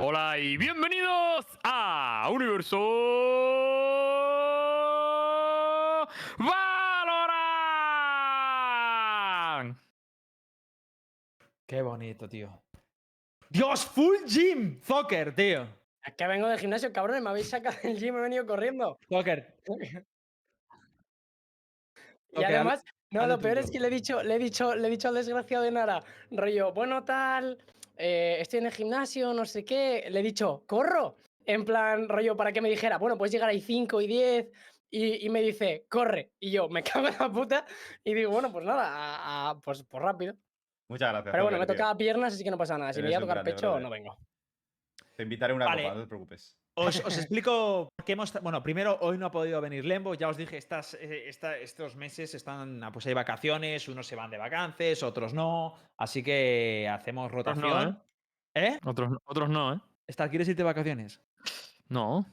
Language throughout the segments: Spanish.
Hola y bienvenidos a Universo Valorant. Qué bonito, tío. Dios, full gym, Zocker, tío. Es que vengo del gimnasio, cabrones, me habéis sacado del gym y he venido corriendo. Zocker. Y además, no, lo peor tú, es que le he dicho, le he dicho, le he dicho al desgraciado de Nara, rollo, bueno, tal, eh, estoy en el gimnasio, no sé qué. Le he dicho, corro. En plan, rollo, para que me dijera, bueno, puedes llegar ahí 5 y 10. Y, y me dice, corre. Y yo, me cago en la puta. Y digo, bueno, pues nada, a- a- pues, pues rápido. Muchas gracias. Pero bueno, me tocaba piernas, así que no pasa nada. Si me voy a tocar grande, pecho, brother. no vengo. Te invitaré una Vale. copa, no te preocupes. Os, os explico por qué hemos. Bueno, primero, hoy no ha podido venir Lembo. Ya os dije, estas, eh, esta- estos meses están. ah, Pues hay vacaciones, unos se van de vacances, otros no. Así que hacemos Otros no, rotación. ¿Eh? Otros, otros no, ¿eh? Star, ¿quieres irte de vacaciones? No.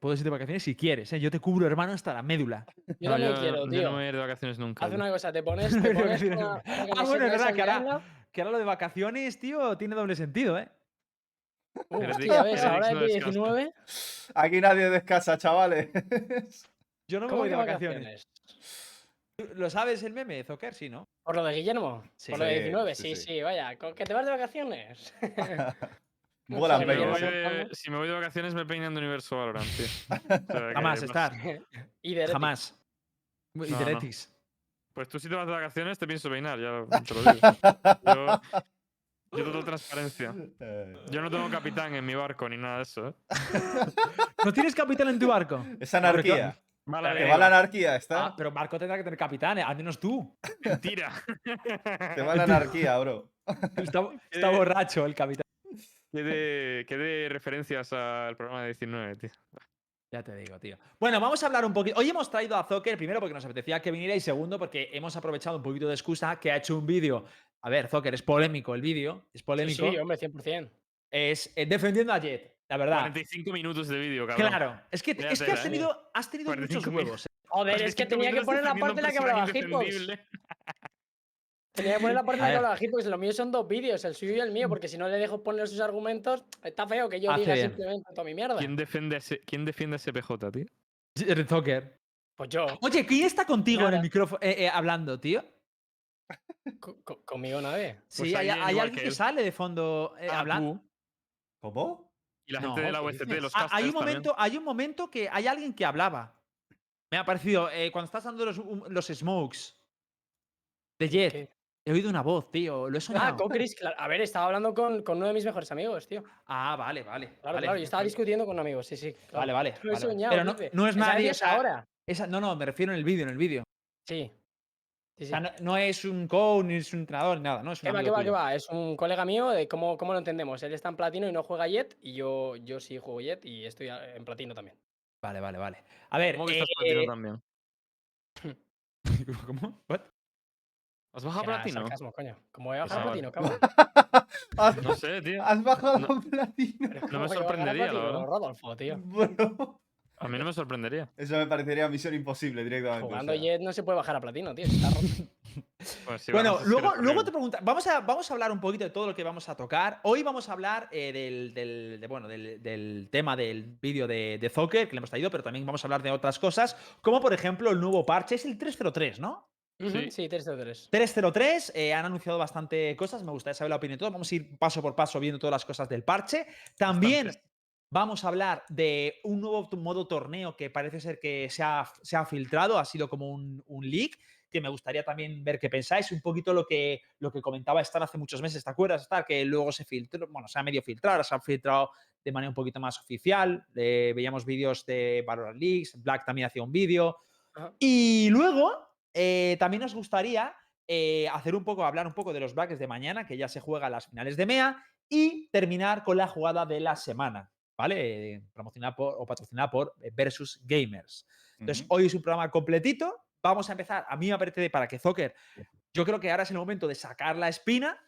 Puedes irte de vacaciones si quieres, ¿eh? Yo te cubro, hermano, hasta la médula. Yo No, yo, quiero, yo tío. no me voy a ir de vacaciones nunca. Haz tío. una cosa, te pones, No te pones ir de una, vacaciones. una Ah, bueno, es verdad que ahora, que ahora lo de vacaciones, tío, tiene doble sentido, ¿eh? Uh, hostia, ¿ves? Ahora es no descansa. 19. Aquí nadie descansa, chavales. Yo no me ¿Cómo voy de vacaciones. vacaciones? ¿Lo sabes el meme, Zocker? Sí, ¿no? ¿Por lo de Guillermo? Sí. ¿Por lo de Sí, 19? sí, Sí, sí. sí, vaya. ¿con que te vas de vacaciones? Vuelan sé, Si me, voy de, si me voy de vacaciones me peinan de Universo Valorant, tío. O sea, Jamás, pas- Star. y de Jamás. Y No, no. Pues tú si te vas de vacaciones te pienso peinar, ya te lo digo. Yo, yo total transparencia. Yo no tengo capitán en mi barco ni nada de eso, ¿eh? ¿No tienes capitán en tu barco? Es anarquía. Vale, Que venga, va la anarquía, ¿está? Ah, pero Marco tendrá que tener capitán, eh, al menos tú. mentira. Te va la anarquía, bro. Está, está borracho el capitán. Que de, que de referencias al programa de 19, tío. Ya te digo, tío. Bueno, vamos a hablar un poquito. Hoy hemos traído a Zocker, primero porque nos apetecía que viniera y segundo porque hemos aprovechado un poquito de excusa que ha hecho un vídeo. A ver, Zocker, es polémico el vídeo, es Sí, polémico. sí, hombre, 100%. es eh, defendiendo a Jet, la verdad. 45 minutos de vídeo, cabrón. Claro, es que, Vaya es que has ¿eh? tenido, has tenido muchos 45 minutos. huevos. eh. Joder, es que 45 tenía que poner la parte en la que hablaba Hitbox. Tenía que poner la parte en la A que ver. hablaba Hitbox. Lo mío son dos vídeos, el suyo y el mío, porque si no le dejo poner sus argumentos, está feo que yo Hace diga bien. simplemente toda mi mierda. ¿Quién defiende, a ese, ¿Quién defiende a ese PJ, tío? Zocker. Pues yo, Oye, ¿quién está contigo en el micrófono eh, eh, hablando, tío? Co- co- conmigo nadie. Sí, Pues hay, alguien hay alguien que él. sale de fondo eh, Ah, hablando. tú. ¿Cómo? Y la No, gente de la ¿qué UST, los Ah, casters hay un también. momento, hay un momento que hay alguien que hablaba. Me ha parecido eh, cuando estás dando los, um, los smokes de Jet. ¿Qué? He oído una voz, tío. Lo he Ah, soñado. con Chris, claro. A ver, estaba hablando con, con uno de mis mejores amigos, tío. Ah, vale, vale. Claro, vale, claro, yo estaba vale. discutiendo con amigos, sí, sí. claro. Vale, vale. Lo he vale, soñado, Pero no, no es nadie. ahora. esa- no, no, me refiero en el vídeo, en el vídeo. Sí. Sí, O sí. sea, no, no es un coach, ni es un entrenador, ni nada, ¿no? Es un ¿Qué va, qué va, qué tuyo. va? Es un colega mío de cómo, cómo lo entendemos. Él está en platino y no juega Jet, y yo, yo sí juego Jet y estoy a- en platino también. Vale, vale, vale. A ver, ¿Cómo que estás eh, platino también? ¿Cómo? ¿What? ¿Has bajado era platino? sarcasmo, coño. Como voy a bajar a ah, vale. platino, cabrón. ¿Has, No sé, tío. has bajado No. platino? No ¿cómo me sorprendería, la platino, verdad. Rodolfo, tío. Bro. A mí no me sorprendería. Eso me parecería misión imposible directamente. o Jugando sea. Jet no se puede bajar a platino, tío. Está roto. Pues bueno, luego, luego te pregunta, vamos a, vamos a hablar un poquito de todo lo que vamos a tocar. Hoy vamos a hablar eh, del, del- de, bueno, del, del tema del vídeo de, de Zocker que le hemos traído, pero también vamos a hablar de otras cosas, como por ejemplo el nuevo parche, es el 303, ¿no? Sí. Sí, 3 de 3. 303, eh, han anunciado bastante cosas, me gustaría saber la opinión de todos. Vamos a ir paso por paso viendo todas las cosas del parche. También Bastantes. Vamos a hablar de un nuevo modo torneo que parece ser que se ha, se ha filtrado, ha sido como un, un leak, que me gustaría también ver qué pensáis. Un poquito lo que, lo que comentaba Star hace muchos meses, ¿te acuerdas, Star? Que luego se filtró, bueno, se ha medio filtrado, se ha filtrado de manera un poquito más oficial. eh, veíamos vídeos de Valorant Leaks, Black también hacía un vídeo. Y luego eh, también nos gustaría eh, hacer un poco, hablar un poco de los brackets de mañana, que ya se juega a las finales de MEA, y terminar con la jugada de la semana, ¿vale? Eh, promocionada por, o patrocinada por eh, Versus Gamers. Entonces, hoy es un programa completito. Vamos a empezar. A mí me parece para que Zocker, yo creo que ahora es el momento de sacar la espina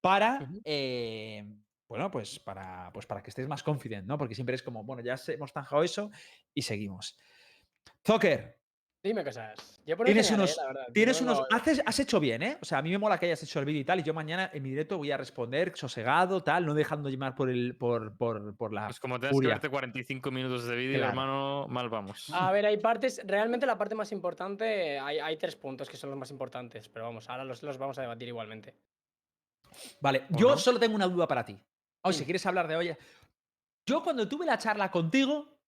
para, eh, bueno, pues para, pues para que estés más confident, ¿no? Porque siempre es como, bueno, ya hemos zanjado eso y seguimos. Zocker, Dime cosas. Yo por Tienes genial, eh, unos, la verdad. tienes unos, no- haces, has hecho bien, ¿eh? O sea, a mí me mola que hayas hecho el vídeo y tal, y yo mañana en mi directo voy a responder sosegado, tal, no dejando llevar por el, por, por, por la Pues como tengas que verte 45 minutos de vídeo, Claro. hermano, mal vamos. A ver, hay partes. Realmente la parte más importante. Hay, hay tres puntos que son los más importantes. Pero vamos, ahora los, los vamos a debatir igualmente. Vale, ¿O yo no? solo tengo una duda para ti. Hoy, si Dime. quieres hablar de hoy. Yo cuando tuve la charla contigo.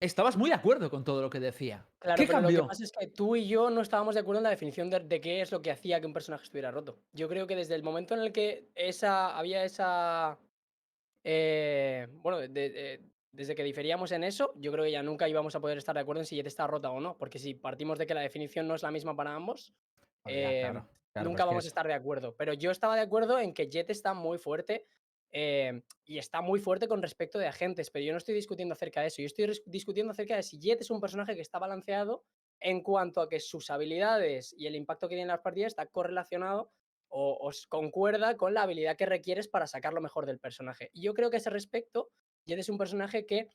Estabas muy de acuerdo con todo lo que decía. Claro, ¿Qué pero lo cambió? que pasa es que tú y yo no estábamos de acuerdo en la definición de, de qué es lo que hacía que un personaje estuviera roto. Yo creo que desde el momento en el que esa había esa. eh, bueno, de- de- desde que diferíamos en eso, yo creo que ya nunca íbamos a poder estar de acuerdo en si Jet está rota o no. Porque si partimos de que la definición no es la misma para ambos, ya, eh, claro, claro, nunca vamos a estar de acuerdo. Pero yo estaba de acuerdo en que Jet está muy fuerte eh, y está muy fuerte con respecto de agentes, pero yo no estoy discutiendo acerca de eso. Yo estoy discutiendo acerca de si Jet es un personaje que está balanceado en cuanto a que sus habilidades y el impacto que tiene en las partidas está correlacionado o, o s- concuerda con la habilidad que requieres para sacar lo mejor del personaje. Y yo creo que a ese respecto, Jet es un personaje que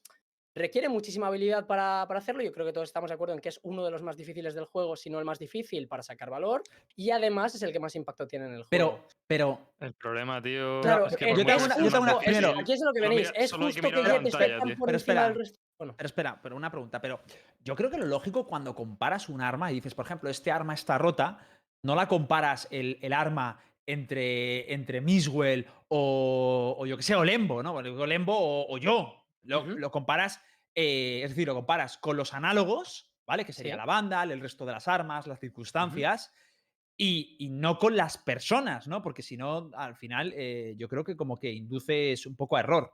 requiere muchísima habilidad para, para hacerlo. Yo creo que todos estamos de acuerdo en que es uno de los más difíciles del juego, si no el más difícil para sacar valor. Y además es el que más impacto tiene en el juego. Pero, pero, El problema, tío. Claro, es que eh, yo te una- te una- primero- aquí es lo que venís. mira- es que justo que la Jet esté pantalla, por Pero espera. del resto. Bueno, pero espera, pero una pregunta. Pero yo creo que lo lógico cuando comparas un arma y dices, por ejemplo, este arma está rota, no la comparas el, el arma entre, entre Miswell o, o yo que sé, o Lembo, ¿no? Bueno, digo Lembo o, o yo. Lo, comparas, eh, es decir, lo comparas con los análogos, ¿vale? Que sería Sí. la banda, el resto de las armas, las circunstancias. Y, y no con las personas, ¿no? Porque si no, al final, eh, yo creo que como que induces un poco a error.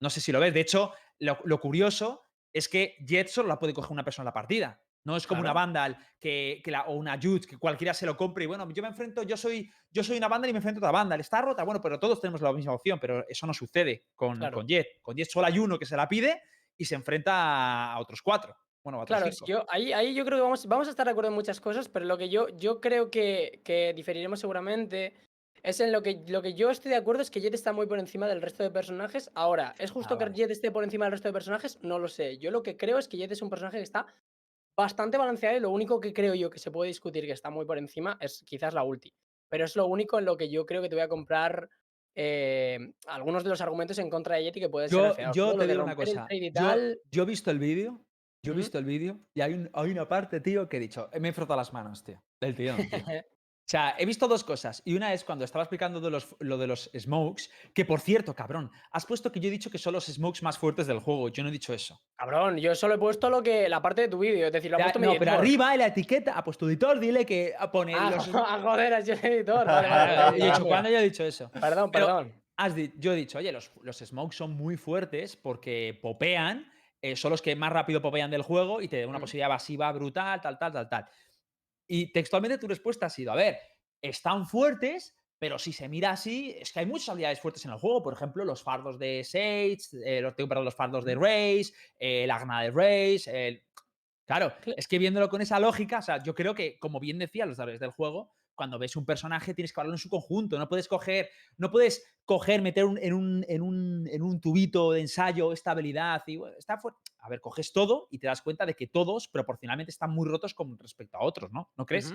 No sé si lo ves. De hecho, lo, lo curioso es que Jet solo la puede coger una persona en la partida. No es como Claro. una Vandal que, que la- o una Jude que cualquiera se lo compre y bueno, yo me enfrento, yo soy, yo soy una Vandal y me enfrento a otra Vandal. Está rota, bueno, pero todos tenemos la misma opción, pero eso no sucede con, Claro. con Jet. Con Jet solo hay uno que se la pide y se enfrenta a, otros cuatro. Bueno, a otros Claro, yo, ahí, ahí yo creo que vamos, vamos a estar de acuerdo en muchas cosas, pero lo que yo, yo creo que, que diferiremos seguramente es en lo que, lo que yo estoy de acuerdo es que Jet está muy por encima del resto de personajes. Ahora, ¿es justo Ah, que vale. Jet esté por encima del resto de personajes? No lo sé. Yo lo que creo es que Jet es un personaje que está bastante balanceado y lo único que creo yo que se puede discutir que está muy por encima es quizás la ulti. Pero es lo único en lo que yo creo que te voy a comprar eh, algunos de los argumentos en contra de Jet y que pueden ser Yo, refeados. yo te digo una cosa. y Yo, tal, yo he visto el vídeo. Yo he Ujú. visto el vídeo y hay, un- hay una parte, tío, que he dicho, me he frotado las manos, tío. Del tío. O sea, he visto dos cosas. Y una es cuando estaba explicando de los, lo de los smokes, que por cierto, cabrón, has puesto que yo he dicho que son los smokes más fuertes del juego. Yo no he dicho eso. Cabrón, yo solo he puesto lo que la parte de tu vídeo, es decir, lo ha puesto mi no, pero editor. arriba en la etiqueta ha puesto editor, dile que pone Ah, los. joder, has el editor. Vale, vale, vale, he dicho. ¿cuándo yo he dicho eso? Perdón, Pero- perdón. Has yo he dicho, oye, los, los smokes son muy fuertes porque popean, eh, son los que más rápido popean del juego y te dan una Mm. posibilidad evasiva brutal, tal, tal, tal, tal. Y textualmente tu respuesta ha sido, a ver, están fuertes, pero si se mira así, es que hay muchas habilidades fuertes en el juego. Por ejemplo, los fardos de Sage, eh, los, perdón, los fardos de Raze, eh, el Agna de Raze. el- Claro, Cla- es que viéndolo con esa lógica, o sea, yo creo que, como bien decían los desarrolladores del juego, cuando ves un personaje tienes que hablarlo en su conjunto. No puedes coger, no puedes coger, meter un- en, un, en, un, en un tubito de ensayo esta habilidad y bueno, está fuerte. A ver, coges todo y te das cuenta de que todos proporcionalmente están muy rotos con respecto a otros, ¿no? ¿No crees?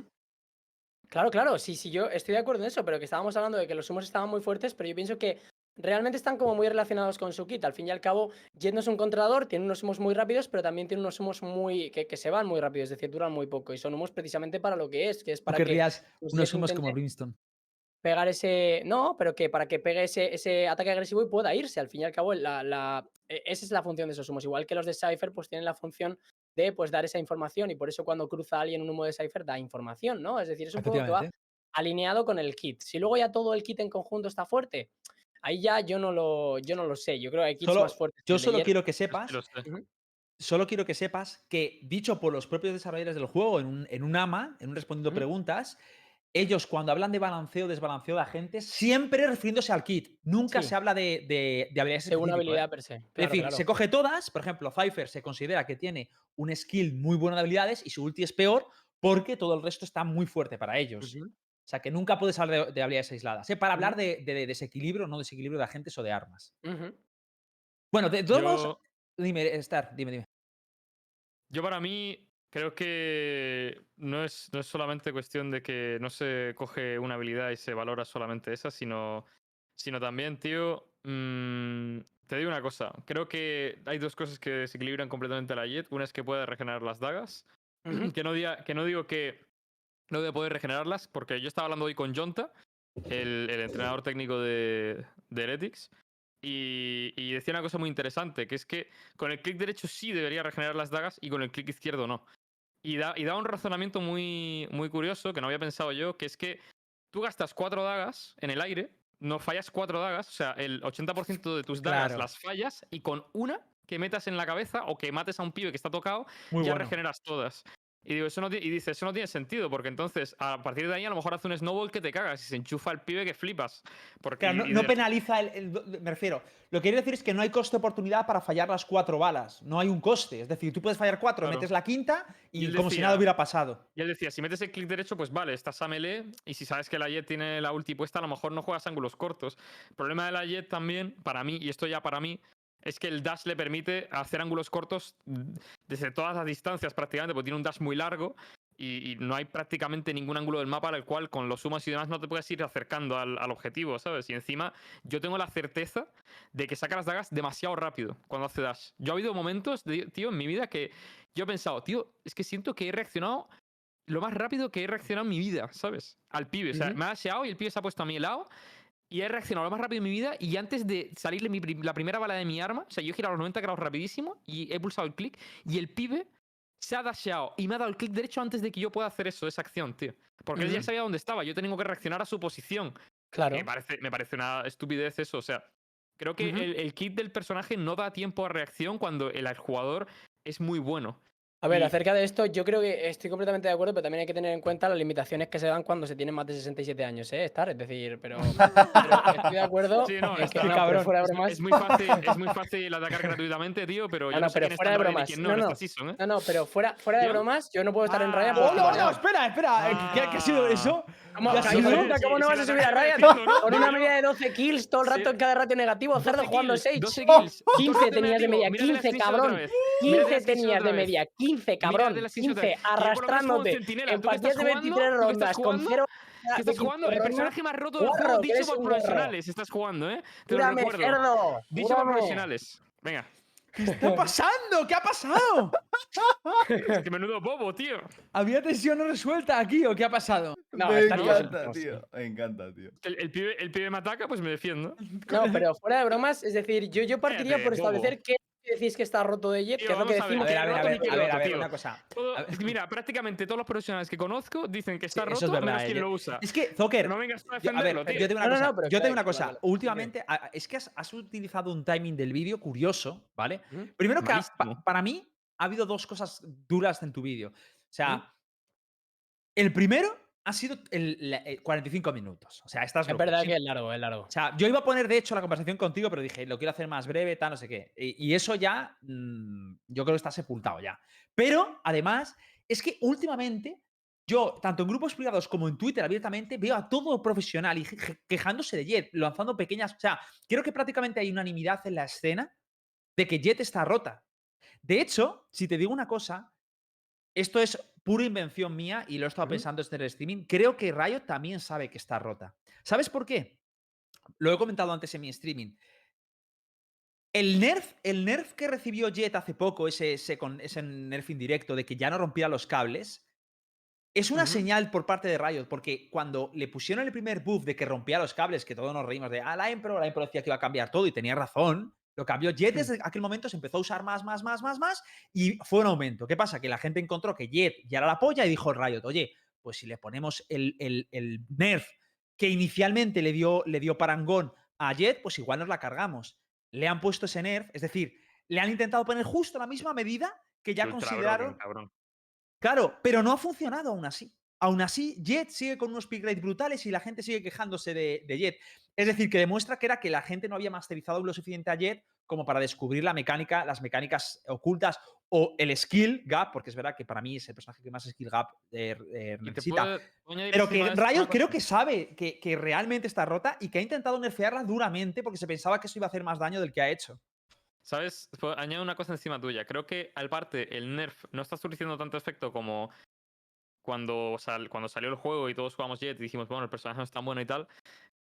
Claro, claro, sí, sí, yo estoy de acuerdo en eso, pero que estábamos hablando de que los humos estaban muy fuertes, pero yo pienso que realmente están como muy relacionados con su kit. Al fin y al cabo, Jet no es un controlador, tiene unos humos muy rápidos, pero también tiene unos humos muy que, que se van muy rápido, es decir, duran muy poco. Y son humos precisamente para lo que es, que es ¿Tú para que querrías pues, unos humos como Brimstone? Pegar ese. No, pero que para que pegue ese, ese ataque agresivo y pueda irse. Al fin y al cabo, la, la- e- esa es la función de esos humos. Igual que los de Cypher, pues tienen la función de pues dar esa información. Y por eso cuando cruza alguien un humo de Cypher da información, ¿no? Es decir, es un juego que va alineado con el kit. Si luego ya todo el kit en conjunto está fuerte, ahí ya yo no lo, yo no lo sé. Yo creo que hay kits Solo- más fuertes. Yo solo quiero que sepas solo quiero que sepas que, dicho por los propios desarrolladores del juego en un, en un AMA, en un respondiendo preguntas, ellos cuando hablan de balanceo o desbalanceo de agentes, siempre refiriéndose al kit. Nunca Sí. se habla de, de- de habilidades Según específico, ¿eh? habilidad per se. Es Claro, decir, claro. se coge todas, por ejemplo, Cypher se considera que tiene un skill muy bueno de habilidades y su ulti es peor porque todo el resto está muy fuerte para ellos. O sea, que nunca puedes hablar de, de habilidades aisladas. ¿eh? Para hablar de, de desequilibrio, no desequilibrio de agentes o de armas. Bueno, de todos modos, dime, Star, dime, dime. yo para mí, creo que no es, no es solamente cuestión de que no se coge una habilidad y se valora solamente esa, sino, sino también, tío, mm, te digo una cosa, creo que hay dos cosas que desequilibran completamente la Jet. Una es que puede regenerar las dagas, que, no diga, que no digo que no debe poder regenerarlas, porque yo estaba hablando hoy con Jonta, el, el entrenador técnico de, de Heretics, y, y decía una cosa muy interesante, que es que con el clic derecho sí debería regenerar las dagas y con el clic izquierdo no. Y da, y da un razonamiento muy, muy curioso que no había pensado yo, que es que tú gastas cuatro dagas en el aire, no fallas cuatro dagas, o sea, el 80% de tus dagas Claro. las fallas y con una que metas en la cabeza o que mates a un pibe que está tocado, Muy ya bueno. regeneras todas. Y digo, eso no, y dice, eso no tiene sentido, porque entonces a partir de ahí a lo mejor hace un snowball que te cagas y se enchufa el pibe que flipas. Porque, Claro, no, penaliza el, Me refiero. Lo que quiero decir es que no hay coste oportunidad para fallar las cuatro balas. No hay un coste. Es decir, tú puedes fallar cuatro, Claro. metes la quinta y, como si nada hubiera pasado. Y él decía, si metes el clic derecho, pues vale, estás a melee. Y si sabes que la Jet tiene la ulti puesta, a lo mejor no juegas ángulos cortos. El problema de la Jet también, para mí, y esto ya para mí, es que el dash le permite hacer ángulos cortos desde todas las distancias prácticamente, porque tiene un dash muy largo. Y, y no hay prácticamente ningún ángulo del mapa al cual con los sumas y demás no te puedes ir acercando al, al objetivo, ¿sabes? Y encima yo tengo la certeza de que saca las dagas demasiado rápido cuando hace dash. Yo ha habido momentos, de- tío, en mi vida que yo he pensado, tío, es que siento que he reaccionado lo más rápido que he reaccionado en mi vida, ¿sabes? Al pibe. O sea, Ujú. me ha dasheado y el pibe se ha puesto a mi lado. Y he reaccionado lo más rápido en mi vida. Y antes de salirle mi la primera bala de mi arma, o sea, yo he girado los 90 grados rapidísimo y he pulsado el clic. Y el pibe se ha dasheado y me ha dado el clic derecho antes de que yo pueda hacer eso, esa acción, tío. Porque él ya Ujú. sabía dónde estaba. Yo tengo que reaccionar a su posición. Claro. Me parece, me parece una estupidez eso. O sea, creo que el kit del personaje no da tiempo a reacción cuando el jugador es muy bueno. A ver, Y- acerca de esto, yo creo que estoy completamente de acuerdo, pero también hay que tener en cuenta las limitaciones que se dan cuando se tienen más de 67 años, ¿eh? Estar, es decir, pero, pero estoy de acuerdo. Sí, no, en está- que- pero cabrón. fuera de Es, bromas. es muy fácil, es muy fácil atacar gratuitamente, tío, pero yo No, no, no, sé pero quién fuera está de en bromas. quién no, No, en no. esta season, ¿eh? No, no, pero fuera, fuera de bromas, yo no puedo estar en Ah. raya. Oh, ¡Oh, no, no! Espera, espera. eh, ¿Qué, qué ha sido eso? ¿Cómo? Sí, sí, ¿Cómo no vas a subir a no, Con una media de 12 kills todo el rato en cada ratio negativo, cerdo 12 jugando kills, Sage. 12 kills. 15 Tú tenías de media, mírate la 15, screenshot cabrón. otra vez. Mírate la 15 screenshot tenías de media, 15, Mírate cabrón. la screenshot otra 15, vez. Que yo por lo menos juego arrastrándote en ¿Tú qué partidas de jugando? 23 ¿Tú qué estás rondas con jugando? 0. Que estás jugando el personaje más roto del juego, dicho por profesionales. Estás jugando, ¿eh? Te lo recuerdo. Dicho por profesionales. Venga. ¿Qué está pasando? ¿Qué ha pasado? Que menudo bobo, tío. ¿Había tensión no resuelta aquí o qué ha pasado? No, me encanta, tío. Me encanta, tío. El, el pibe, el pibe me ataca, pues me defiendo. No, pero fuera de bromas, es decir, yo, yo partiría Cállate, por establecer bobo. Decís que está roto de Jet, Tío, que es lo que vamos a ver, decimos. A ver, a ver, a ver, a ver, a ver, tío. una cosa. Mira, prácticamente todos los profesionales que conozco dicen que está Sí, roto, eso es verdad, menos eh, quien yo- lo usa. Es que, Zocker, No vengas a Yo- a defenderlo, ver, tío. yo tengo una No, no, cosa. no, pero yo tengo una cosa. Últimamente, es que has, has utilizado un timing del vídeo curioso, ¿vale? Primero que para mí ha habido dos cosas duras en tu vídeo. O sea, el primero ha sido el, la- eh, 45 minutos. O sea, estás Es loco. verdad Sí. que es largo, es largo. O sea, yo iba a poner de hecho la conversación contigo, pero dije, lo quiero hacer más breve, tal, no sé qué. Y, y eso ya, mm, yo creo que está sepultado ya. Pero, además, es que últimamente, yo, tanto en grupos privados como en Twitter abiertamente, veo a todo profesional y quejándose de Jet, lanzando pequeñas. O sea, creo que prácticamente hay unanimidad en la escena de que Jet está rota. De hecho, si te digo una cosa, esto es pura invención mía y lo he estado pensando en el streaming. Creo que Riot también sabe que está rota. ¿Sabes por qué? Lo he comentado antes en mi streaming. El nerf, el nerf que recibió Jet hace poco, ese, ese, ese nerf indirecto de que ya no rompía los cables, es una señal por parte de Riot, porque cuando le pusieron el primer buff de que rompía los cables, que todos nos reímos de, ah, la Impro, la Impro decía que iba a cambiar todo y tenía razón, lo cambió Jet desde aquel momento, se empezó a usar más, más, más, más, más, y fue un aumento. ¿Qué pasa? Que la gente encontró que Jet ya era la polla y dijo Riot, oye, pues si le ponemos el, el- el nerf que inicialmente le dio, le dio parangón a Jet, pues igual nos la cargamos. Le han puesto ese nerf, es decir, le han intentado poner justo la misma medida que ya Ultra consideraron. broken, cabrón. Claro, pero no ha funcionado aún así. Aún así, Jet sigue con unos pick rates brutales y la gente sigue quejándose de, de Jet. Es decir, que demuestra que era que la gente no había masterizado lo suficiente a Jet como para descubrir la mecánica, las mecánicas ocultas o el skill gap, porque es verdad que para mí es el personaje que más skill gap eh, eh, necesita. Pero que Riot creo que sabe que, que realmente está rota y que ha intentado nerfearla duramente porque se pensaba que eso iba a hacer más daño del que ha hecho. ¿Sabes? Pues añado una cosa encima tuya. Creo que, aparte, el nerf no está surtiendo tanto efecto como cuando, sal- cuando salió el juego y todos jugamos Jet y dijimos, bueno, el personaje no es tan bueno y tal.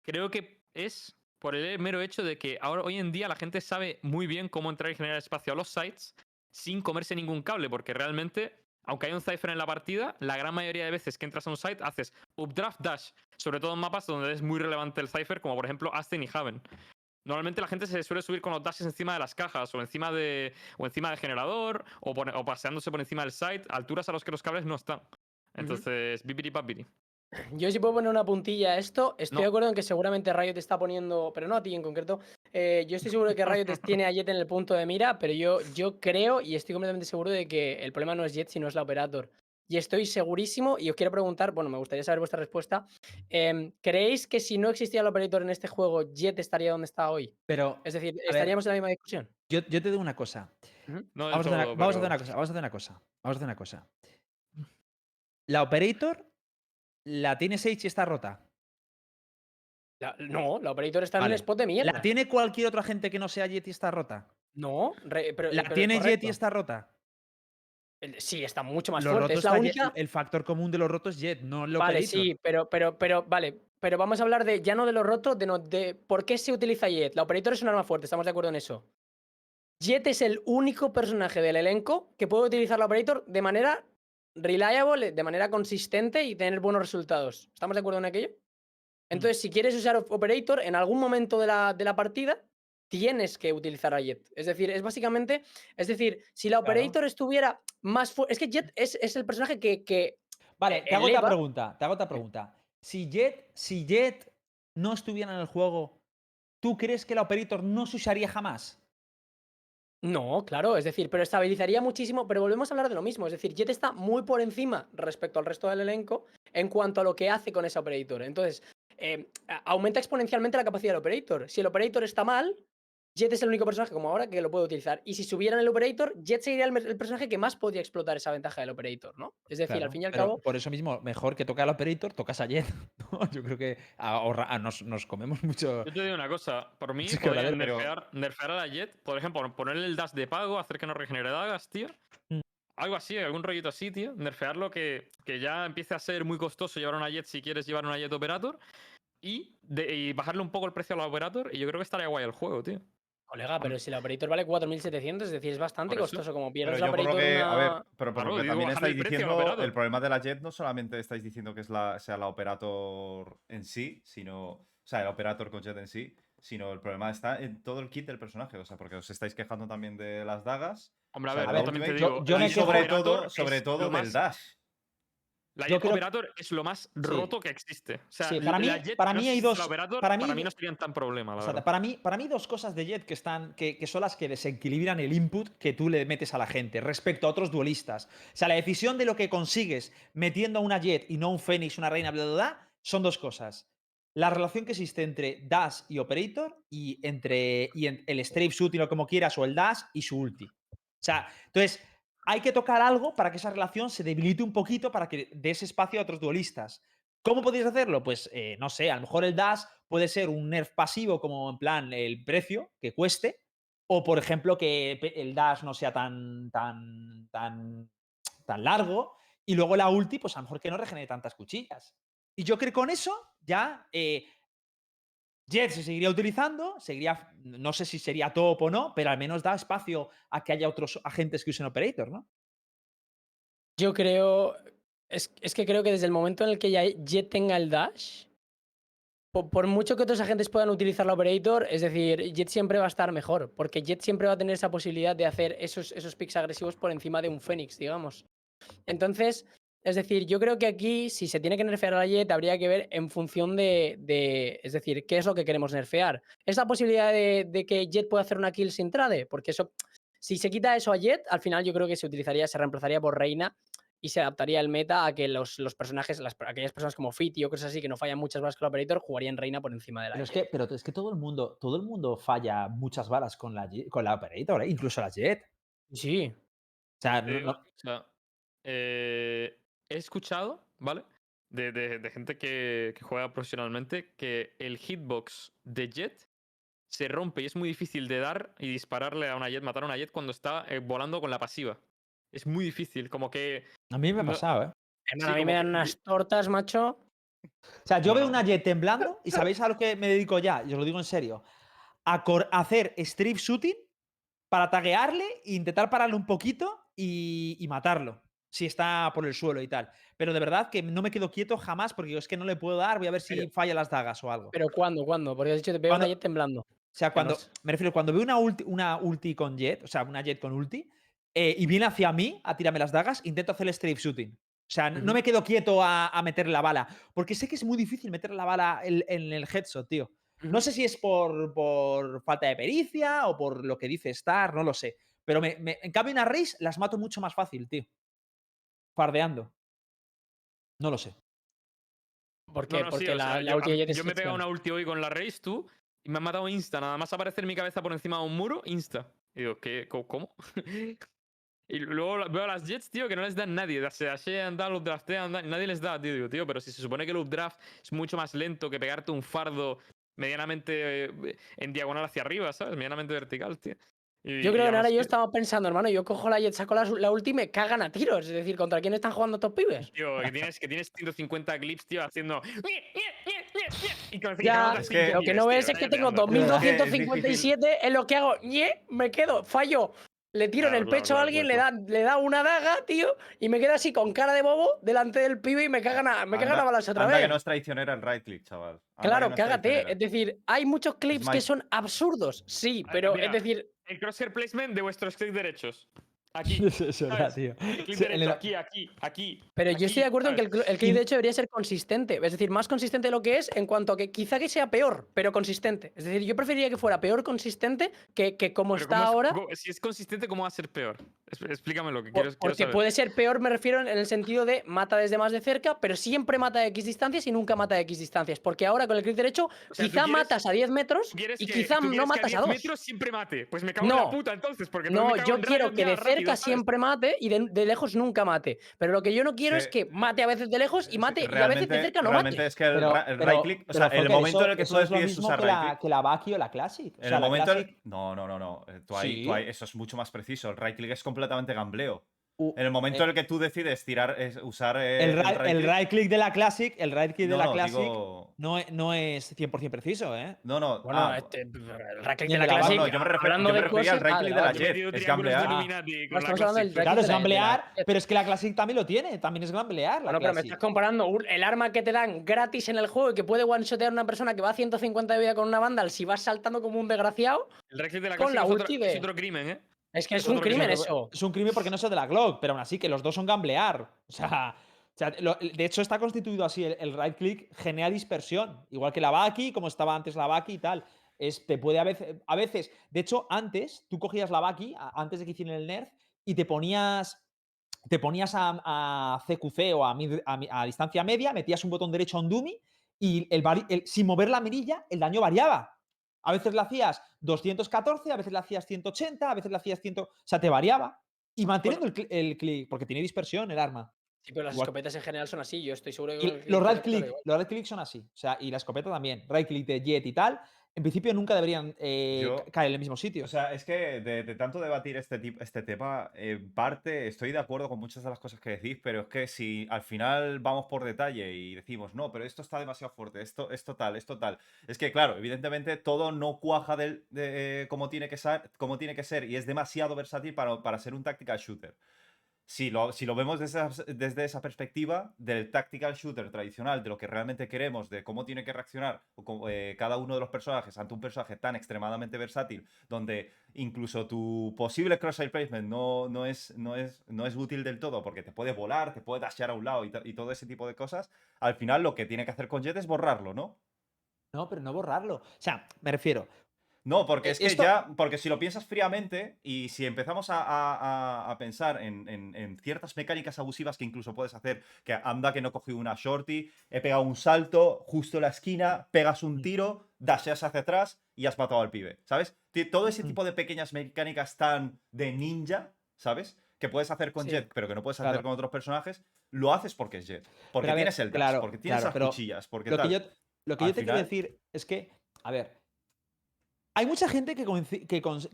Creo que es por el mero hecho de que ahora, hoy en día, la gente sabe muy bien cómo entrar y generar espacio a los sites sin comerse ningún cable, porque realmente, aunque hay un cipher en la partida, la gran mayoría de veces que entras a un site haces updraft dash, sobre todo en mapas donde es muy relevante el cipher, como por ejemplo Aston y Haven. Normalmente la gente se suele subir con los dashes encima de las cajas o encima de o encima del generador o, o paseándose por encima del site, alturas a los que los cables no están. Entonces, bipiri papiri. Yo si puedo poner una puntilla a esto, estoy No. de acuerdo en que seguramente Riot está poniendo, pero no a ti en concreto, eh, yo estoy seguro de que Riot tiene a Jet en el punto de mira, pero yo, yo creo y estoy completamente seguro de que el problema no es Jet, sino es la Operator. Y estoy segurísimo, y os quiero preguntar, bueno, me gustaría saber vuestra respuesta. em, ¿Creéis que si no existía el Operator en este juego, Jet estaría donde está hoy? Pero Es decir, ver. ¿estaríamos en la misma discusión? yo, yo te digo una cosa. No Vamos a, hacer una, todo, vamos a hacer pero- una cosa, vamos a hacer una cosa. Vamos a hacer una cosa. La Operator la tiene Sage y está rota. La- no, la Operator está en un spot de mierda. ¿La tiene cualquier otro agente que no sea Jet y está rota? No, re- pero, ¿La pero tiene Jet y está rota? El- Sí, está mucho más Los fuerte. Es rotos la única. el factor común de los rotos es Jet, no el Vale, Operator. sí, pero, pero, pero, vale. Pero vamos a hablar de ya no de lo roto, de, no, de por qué se utiliza Jet. La Operator es un arma fuerte, estamos de acuerdo en eso. Jet es el único personaje del elenco que puede utilizar la Operator de manera reliable, de manera consistente y tener buenos resultados. ¿Estamos de acuerdo en aquello? Entonces, si quieres usar Op- Operator, en algún momento de la, de la partida, tienes que utilizar a Jet. Es decir, es básicamente. Es decir, si la Claro. Operator estuviera más fuerte. Es que Jet es, es el personaje que. que Vale, te hago otra pregunta. Te hago otra pregunta. Si Jet, si Jet no estuviera en el juego, ¿tú crees que la Operator no se usaría jamás? No, claro, es decir, pero estabilizaría muchísimo, pero volvemos a hablar de lo mismo, es decir, Jet está muy por encima respecto al resto del elenco en cuanto a lo que hace con esa operator. Entonces, eh, aumenta exponencialmente la capacidad del operator. Si el operator está mal, Jet es el único personaje como ahora que lo puede utilizar. Y si subieran el operator, Jet sería el, personaje que más podría explotar esa ventaja del operator, ¿no? Es decir, Claro, al fin y al cabo, Por eso mismo, mejor que toque al Operator, tocas a Jet. ¿no? Yo creo que ahorra, ah, nos, nos comemos mucho. Yo te digo una cosa, por mí Sí, que podrían pero- nerfear, nerfear a la Jet, por ejemplo, ponerle el dash de pago, hacer que no regenere dagas, tío. Mm. Algo así, algún rollito así, tío. Nerfearlo que, que ya empiece a ser muy costoso llevar una Jet si quieres llevar una Jet Operator. Y, de- y bajarle un poco el precio a la Operator y yo creo que estaría guay el juego, tío. Colega, pero si el operator vale 4.700, es decir, es bastante costoso como Pero pierdes la yo por lo operator que, a ver, pero por Claro, lo que digo, también estáis el diciendo, el problema de la Jet no solamente estáis diciendo que es la, sea la Operator en sí, sino, o sea, el Operator con Jet en sí, sino el problema está en todo el kit del personaje, o sea, porque os estáis quejando también de las dagas. Hombre, a o sea, ver, yo también te ultimate, digo. yo la y sobre todo, sobre todo del más- dash. La Jet creo- Operator es lo más roto que existe. O sea, Sí, para mí- Jet, para mí hay dos- Operator, para para mí- mí, no serían tan problema, la O sea, verdad. para mí, para mí, dos cosas de Jet que están. Que, que son las que desequilibran el input que tú le metes a la gente respecto a otros duelistas. O sea, la decisión de lo que consigues metiendo a una Jet y no un Fénix, una reina, bla, bla, bla, son dos cosas. La relación que existe entre Dash y Operator y entre y en- el Strafe Shoot y lo como quieras, o el Dash y su ulti. O sea, entonces, hay que tocar algo para que esa relación se debilite un poquito para que des espacio a otros duelistas. ¿Cómo podéis hacerlo? Pues eh, no sé, a lo mejor el Dash puede ser un nerf pasivo, como en plan el precio que cueste, o por ejemplo que el Dash no sea tan, tan, tan, tan largo, y luego la ulti, pues a lo mejor que no regenere tantas cuchillas. Y yo creo que con eso ya eh, Jet se seguiría utilizando, seguiría, no sé si sería top o no, pero al menos da espacio a que haya otros agentes que usen Operator, ¿no? Yo creo. Es, es que creo que desde el momento en el que ya Jet tenga el dash, po- por, mucho que otros agentes puedan utilizar la operator, es decir, Jet siempre va a estar mejor, porque Jet siempre va a tener esa posibilidad de hacer esos, esos picks agresivos por encima de un Fénix, digamos. Entonces, es decir, yo creo que aquí, si se tiene que nerfear a la Jet, habría que ver en función de, de- es decir, qué es lo que queremos nerfear. ¿Es la posibilidad de, de que Jet pueda hacer una kill sin trade? Porque eso, si se quita eso a Jet, al final yo creo que se utilizaría, se reemplazaría por Reina y se adaptaría el meta a que los, los personajes, las, aquellas personas como Fiti o cosas así que no fallan muchas balas con la Operator, jugarían Reina por encima de la Pero es Jet. que, pero es que todo el mundo, todo el mundo falla muchas balas con la, con la Operator, ¿eh? incluso la Jet. Sí. O sea, no- o sea, eh, he escuchado, ¿vale? De, de- de gente que, que juega profesionalmente que el hitbox de Jet se rompe y es muy difícil de dar y dispararle a una Jet, matar a una Jet cuando está eh, volando con la pasiva. Es muy difícil, como que. A mí me ha pasado, ¿eh? A mí me dan unas tortas, macho. O sea, yo veo una Jet temblando y ¿sabéis a lo que me dedico ya? Y os lo digo en serio. A hacer strip shooting para taguearle e intentar pararle un poquito y, y matarlo. Si está por el suelo y tal. Pero de verdad que no me quedo quieto jamás porque es que no le puedo dar. Voy a ver si Pero- falla las dagas o algo. Pero ¿cuándo? ¿Cuándo? Porque has dicho, te veo Cuando- una jet temblando. O sea, cuando. Me refiero, cuando veo una ulti, una ulti con jet, o sea, una jet con ulti, eh, y viene hacia mí a tirarme las dagas, intento hacer el strip shooting. O sea, no me quedo quieto a, a meterle la bala. Porque sé que es muy difícil meter la bala en, en el headshot, tío. No sé si es por, por falta de pericia o por lo que dice Star, no lo sé. Pero me, me- en cambio en Arrays las mato mucho más fácil, tío. Fardeando. No lo sé. ¿Por qué? no, Porque la, sea, la yo, ulti yo me he pegado una ulti hoy con la Race, tú, y me han matado insta. Nada más aparecer mi cabeza por encima de un muro, insta. Y digo, ¿qué? ¿Cómo? y luego veo a las Jets, tío, que no les dan nadie. Se ashean, tal, los draftean, tal, nadie les da, tío. Digo, tío, pero si se supone que el updraft es mucho más lento que pegarte un fardo medianamente eh, en diagonal hacia arriba, ¿sabes? Medianamente vertical, tío. Y- Yo creo que ahora yo estaba pensando, hermano, yo cojo la jet, saco la, la ulti y me cagan a tiros. Es decir, ¿contra quién están jugando estos pibes? Tío, que tienes, que tienes 150 clips, tío, haciendo. Y con Ya, es que- lo que no ves es que tengo cállate, anda. 2257 en lo que hago, ñe, me quedo, fallo. Le tiro en el claro, pecho a alguien, claro. le da, le da una daga, tío, y me quedo así con cara de bobo delante del pibe y me cagan a, me cagan a balas otra anda vez. que no es traicionera el right click, chaval. Anda Claro, no cágate. Es decir, hay muchos clips que son absurdos, sí, pero mira. es decir, El crosshair placement de vuestros clics derechos. Aquí. Eso es verdad, ¿sabes? tío. El clic Sí, en derecho, el- aquí, aquí, aquí. Pero yo estoy de acuerdo en que el, el clip Y- de hecho debería ser consistente. Es decir, más consistente de lo que es en cuanto a que quizá que sea peor, pero consistente. Es decir, yo preferiría que fuera peor consistente que, que como Pero está ¿cómo es- ahora. cómo- si es consistente, ¿cómo va a ser peor? Explícame lo que quiero porque saber. puede ser peor, me refiero en el sentido de mata desde más de cerca, pero siempre mata a X distancias y nunca mata a X distancias. Porque ahora con el clic derecho, O sea, ¿tú quizá quieres- matas a 10 metros quieres y que- quizá no quieres que matas a 2. metros siempre mate. Pues me cago en No. la puta entonces, porque No, me cago yo en quiero que de rápido, cerca siempre mate y de, de lejos nunca mate. Pero lo que yo no quiero es que mate a veces de lejos y mate y a veces de cerca no realmente mate. es que el, Pero- el right click, o pero, sea, el momento eso- en el que tú decides usar que right la, click. que la Baki o la Classic. O sea, el la momento. Classic- No, no, no, no. Tú ahí, Sí. tú ahí- eso es mucho más preciso. El right click es completamente gambleo. En el momento eh, en el que tú decides tirar, es usar eh, el, right, el click- right click de la Classic, el right click de la no, Classic digo- no, es, no es 100% preciso, ¿eh? No, no. Bueno, ah, este, el right click de la en la Classic. no, yo me, refer- yo me refería al right ah, click de de la Jet. Es gamblear. Claro, es gamblear, pero es que la Classic también lo tiene, también es gamblear. La Bueno, pero me estás comparando el arma que te dan gratis en el juego y que puede one-shotear a una persona que va a 150 de vida con una banda si vas saltando como un desgraciado. El right click de la Con Classic la es otro crimen, ¿eh? Es que es Es un crimen crimen. eso. Es un crimen porque no es de la Glock, pero aún así que los dos son gamblear. O sea, o sea, lo- de hecho está constituido así el, el right click genera dispersión, igual que la Baki, como estaba antes la Baki y tal. Es, te puede a veces, a veces, de hecho, antes tú cogías la Baki, antes de que hicieran el nerf, y te ponías te ponías a, a CQC o a, mid- a distancia media, metías un botón derecho en Dummy y el, el- sin mover la mirilla, el daño variaba. A veces le hacías 214, a veces le hacías 180, a veces le hacías 100. O sea, te variaba. Y manteniendo el, cli- el clic, porque tiene dispersión el arma. Sí, pero las Igual- escopetas en general son así. Yo estoy seguro que. Y los right click, los right click son así. O sea, y la escopeta también. Right click de jet y tal. En principio nunca deberían eh, Yo- ca- caer en el mismo sitio. O sea, es que de, de tanto debatir este, tip- este tema, en parte estoy de acuerdo con muchas de las cosas que decís, pero es que si al final vamos por detalle y decimos, no, pero esto está demasiado fuerte, esto, esto tal, esto tal. Es que, claro, evidentemente todo no cuaja del, de, como, tiene que ser, como tiene que ser y es demasiado versátil para, para ser un tactical shooter. Si lo, si lo vemos desde esa, desde esa perspectiva del tactical shooter tradicional, de lo que realmente queremos, de cómo tiene que reaccionar eh, cada uno de los personajes ante un personaje tan extremadamente versátil, donde incluso tu posible crosshair placement no, no, es, no, es, no es útil del todo, porque te puede volar, te puede dashear a un lado y, y todo ese tipo de cosas, al final lo que tiene que hacer con Jet es borrarlo, ¿no? No, pero no borrarlo. O sea, me refiero. No, porque Eh, es que esto- ya, porque si lo piensas fríamente y si empezamos a, a- pensar en, en- en ciertas mecánicas abusivas que incluso puedes hacer, que anda que no cogí una shorty, he pegado un salto justo en la esquina, pegas un Mm. tiro, dasheas hacia atrás y has matado al pibe, ¿sabes? Todo ese tipo de pequeñas mecánicas tan de ninja, ¿sabes? Que puedes hacer con Sí. Jet, pero que no puedes Claro. hacer con otros personajes, lo haces porque es Jet. Porque tienes el dash, claro, porque tienes claro, las cuchillas, porque Lo que yo, lo que yo te quiero decir es que, a ver, Hay mucha gente que,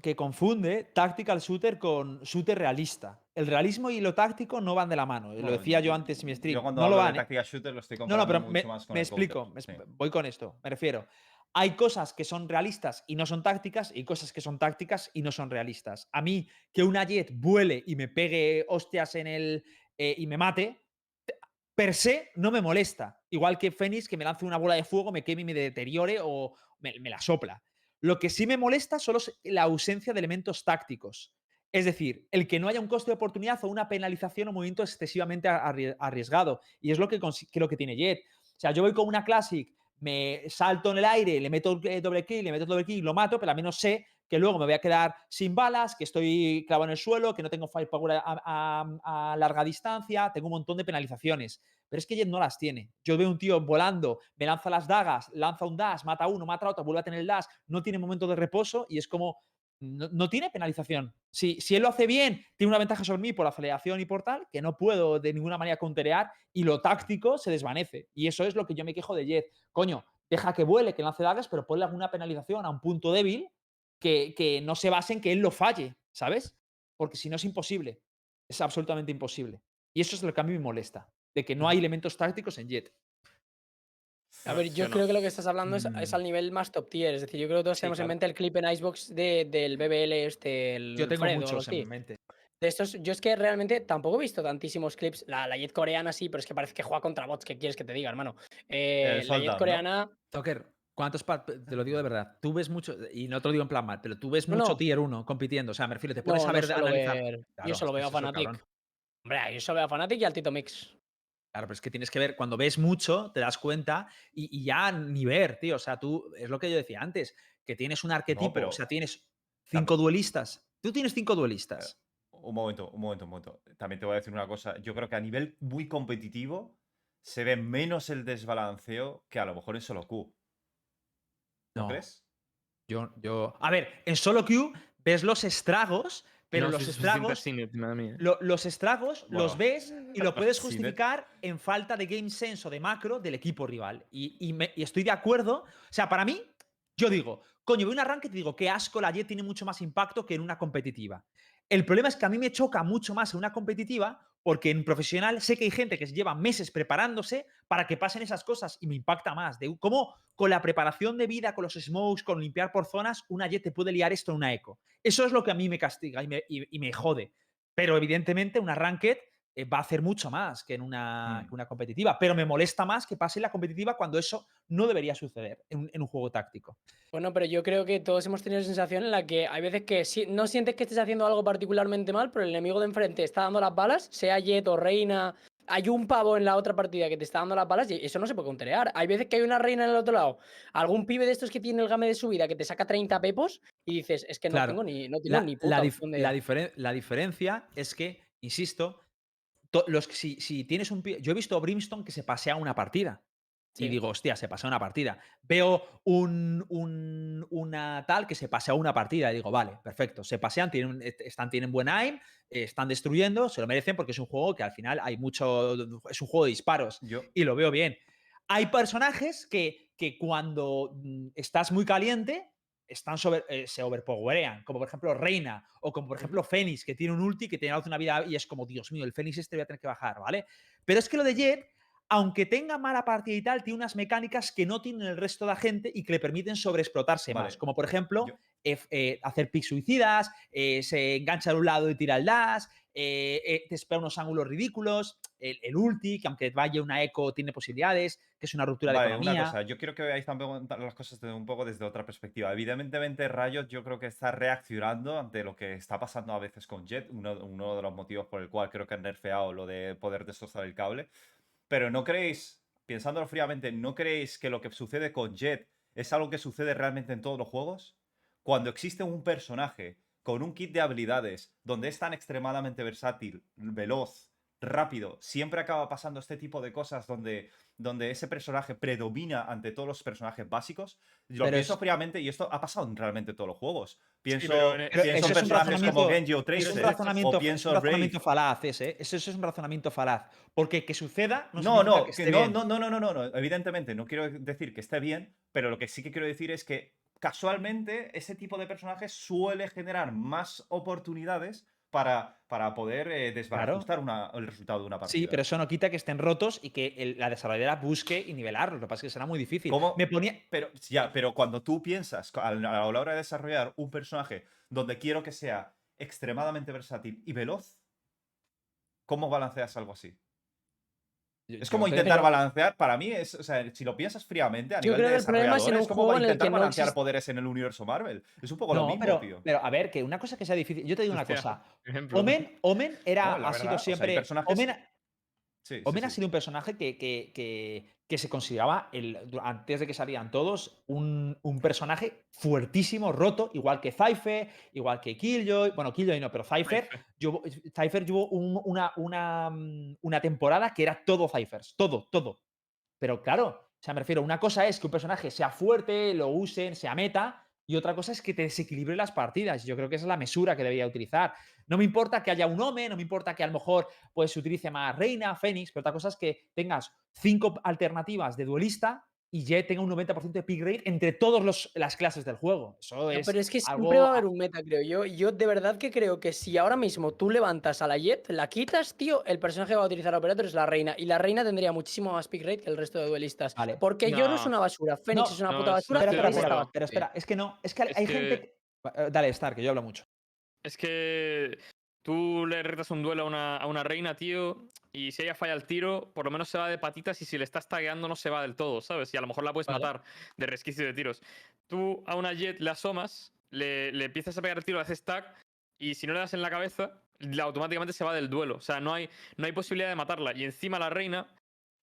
que confunde tactical shooter con shooter realista. El realismo y lo táctico no van de la mano. lo decía yo antes en mi stream. Yo cuando no lo van. de ¿eh? shooter lo estoy No, comparando no, pero mucho me, más con me el explico. me sí. Voy con esto. Me refiero. Hay cosas que son realistas y no son tácticas, y cosas que son tácticas y no son realistas. A mí, que una jet vuele y me pegue hostias en el. eh, y me mate, per se no me molesta. Igual que Fénix, que me lance una bola de fuego, me queme y me deteriore o me, me la sopla. Lo que sí me molesta solo es la ausencia de elementos tácticos. Es decir, el que no haya un coste de oportunidad o una penalización o movimiento excesivamente arri- arriesgado. Y es lo que creo que tiene Jet. O sea, yo voy con una Classic, me salto en el aire, le meto eh, doble kill, le meto doble kill, lo mato, pero al menos sé que luego me voy a quedar sin balas, que estoy clavado en el suelo, que no tengo firepower a larga distancia, tengo un montón de penalizaciones. Pero es que Jet no las tiene. Yo veo un tío volando, me lanza las dagas, lanza un dash, mata a uno, mata a otro, vuelve a tener el dash, no tiene momento de reposo y es como. No, no tiene penalización. Si, si él lo hace bien, tiene una ventaja sobre mí por aceleración y por tal, que no puedo de ninguna manera counterear y lo táctico se desvanece. Y eso es lo que yo me quejo de Jet. Coño, deja que vuele, que lance dagas, pero ponle alguna penalización a un punto débil que, que no se base en que él lo falle, ¿sabes? Porque si no es imposible. Es absolutamente imposible. Y eso es lo que a mí me molesta, de que no hay elementos tácticos en Jet. A ver, yo creo que lo que estás hablando es, es Mm. al nivel más top tier. Es decir, yo creo que todos Sí, tenemos en mente el clip en Icebox de, del BBL este, el Yo tengo Fred o algo muchos en mente. De estos, yo es que realmente tampoco he visto tantísimos clips. La, la Jet coreana sí, pero es que parece que juega contra bots. ¿Qué quieres que te diga, hermano? Eh, la Jet ¿no? coreana. Tucker, ¿cuántos Te lo digo de verdad. Tú ves mucho, y no te lo digo en plan mal, pero tú ves No, mucho no. tier 1 compitiendo. O sea, me refiero, te No, pones a no ver, suelo analizar. ver- Claro, yo solo veo a cabrón. Hombre, yo solo veo a Fnatic y al Tito Mix. Claro, pero es que tienes que ver, cuando ves mucho, te das cuenta y, y ya ni ver, tío. O sea, tú, es lo que yo decía antes, que tienes un arquetipo, pero- o sea, tienes cinco duelistas. Tú tienes cinco duelistas. Un momento, un momento, un momento. También te voy a decir una cosa. Yo creo que a nivel muy competitivo se ve menos el desbalanceo que a lo mejor en solo Q. ¿No, No, crees? yo, yo. A ver, en solo Q ves los estragos, pero No, los sí, estragos. Lo- los estragos los ves y lo puedes justificar en falta de game sense o de macro del equipo rival. Y, y me- y estoy de acuerdo. O sea, para mí, yo digo, coño, veo un arranque y te digo, qué asco, la Jet tiene mucho más impacto que en una competitiva. El problema es que a mí me choca mucho más en una competitiva porque en profesional sé que hay gente que lleva meses preparándose para que pasen esas cosas y me impacta más. De cómo con la preparación de vida, con los smokes, con limpiar por zonas, una Jet te puede liar esto en una eco. Eso es lo que a mí me castiga y me, y- me jode. Pero evidentemente una ranked eh, va a hacer mucho más que en una, Mm. que una competitiva. Pero me molesta más que pase en la competitiva cuando eso no debería suceder en, un- en un juego táctico. Bueno, pero yo creo que todos hemos tenido la sensación en la que hay veces que si- no sientes que estés haciendo algo particularmente mal, pero el enemigo de enfrente está dando las balas, sea Jet o Reina. Hay un pavo en la otra partida que te está dando las balas y eso no se puede counterear. Hay veces que hay una reina en el otro lado, algún pibe de estos que tiene el game de subida que te saca 30 pepos y dices, es que no Claro. tengo ni, no tengo La, ni la puta dif- opción de- la diferen- la diferencia es que, insisto, to- los, si, si tienes un... Yo he visto a Brimstone que se pasea una partida. Y digo, hostia, se pasea una partida. Veo un, un- una tal que se pasea una partida. Y digo, vale, perfecto. Se pasean, tienen, est- están, tienen buen aim, eh, están destruyendo, se lo merecen porque es un juego que al final hay mucho. Es un juego de disparos Yo, y lo veo bien. Hay personajes que, que cuando mm, estás muy caliente están sobre, eh, se overpowerean, como por ejemplo Reina o como por ejemplo Fénix, que tiene un ulti que hace una vida y es como, Dios mío, el Fénix este voy a tener que bajar, ¿vale? Pero es que lo de Jet, aunque tenga mala partida y tal, tiene unas mecánicas que no tienen el resto de la gente y que le permiten sobreexplotarse Vale, más, como por ejemplo yo- eh, eh, hacer picks suicidas, eh, se engancha de un lado y tira el dash, eh, te espera unos ángulos ridículos, el, el ulti, que aunque vaya una eco tiene posibilidades, que es una ruptura Vale, de una economía. cosa, yo quiero que veáis también las cosas de un poco desde otra perspectiva. Evidentemente, Riot yo creo que está reaccionando ante lo que está pasando a veces con Jet, uno, uno de los motivos por el cual creo que han nerfeado lo de poder destrozar el cable. Pero no creéis, pensándolo fríamente, ¿no creéis que lo que sucede con Jet es algo que sucede realmente en todos los juegos? Cuando existe un personaje con un kit de habilidades donde es tan extremadamente versátil, veloz, rápido, siempre acaba pasando este tipo de cosas donde, donde ese personaje predomina ante todos los personajes básicos. Lo Pero pienso es- fríamente y esto ha pasado en realmente todos los juegos. Pienso, pero en- Pero pienso eso en es un personajes como Genji o Es Tracer, un razonamiento, o es pienso un en Wraith. razonamiento falaz ese, ¿eh? Eso, eso es un razonamiento falaz. Porque que suceda no, No, no, que que esté no, bien. no, no, no, no, no, no, evidentemente, no quiero decir que esté bien, pero lo que sí que quiero decir es que casualmente ese tipo de personajes suele generar más oportunidades para, para poder eh, desbarajustar el resultado de una partida. Sí, pero eso no quita que estén rotos y que el- la desarrolladora busque y nivelarlos. Lo que pasa es que será muy difícil. ¿Cómo? Me ponía. Pero, ya, pero cuando tú piensas a la hora de desarrollar un personaje donde quiero que sea extremadamente versátil y veloz, ¿cómo balanceas algo así? Yo- Es como intentar Pero- balancear, para mí, es, o sea, si lo piensas fríamente a Yo nivel creo de que el problema es en un es como juego en el intentar que no balancear existe- poderes en el universo Marvel. Es un poco lo mismo, pero, tío. pero a ver, que una cosa que sea difícil. Yo te digo una Hostia. cosa. Omen, Omen era, No, ha verdad, sido o sea, hay Omen, Sí, Omen ha sí. sido un personaje que, que- que- que se consideraba, el, antes de que salían todos, un, un personaje fuertísimo, roto, igual que Cypher, igual que Killjoy. Bueno, Killjoy no, pero Cypher. llevó- Cypher llevó un- una, una, una temporada que era todo Cyphers, todo, todo. Pero claro, o sea, me refiero, una cosa es que un personaje sea fuerte, lo usen, sea meta, y otra cosa es que te desequilibre las partidas. Yo creo que esa es la mesura que debería utilizar. No me importa que haya un Omen, no me importa que a lo mejor pues, se utilice más Reina, Fénix, pero otra cosa es que tengas cinco alternativas de duelista y Jet tenga un 90% de pick rate entre todas las clases del juego. Eso Ya, es. pero es que algo siempre va a a- haber un meta, creo yo. Yo de verdad que creo que si ahora mismo tú levantas a la Jet, la quitas, tío, el personaje que va a utilizar Operator es la reina. Y la reina tendría muchísimo más pick rate que el resto de duelistas. Vale. Porque yo no es No. una basura. Fénix No, es una no, puta basura. Espera, espera, espera, pero espera, es que no, es que hay Es hay que- gente. Eh, Dale, Star, que yo hablo mucho. Es que tú le retas un duelo a una, a una reina, tío, y si ella falla el tiro, por lo menos se va de patitas y si le estás tagueando no se va del todo, ¿sabes? Y a lo mejor la puedes Vale. matar de resquicio de tiros. Tú a una jet le asomas, le, le empiezas a pegar el tiro, le haces tag, y si no le das en la cabeza, la- automáticamente se va del duelo. O sea, no hay, no hay posibilidad de matarla. Y encima la reina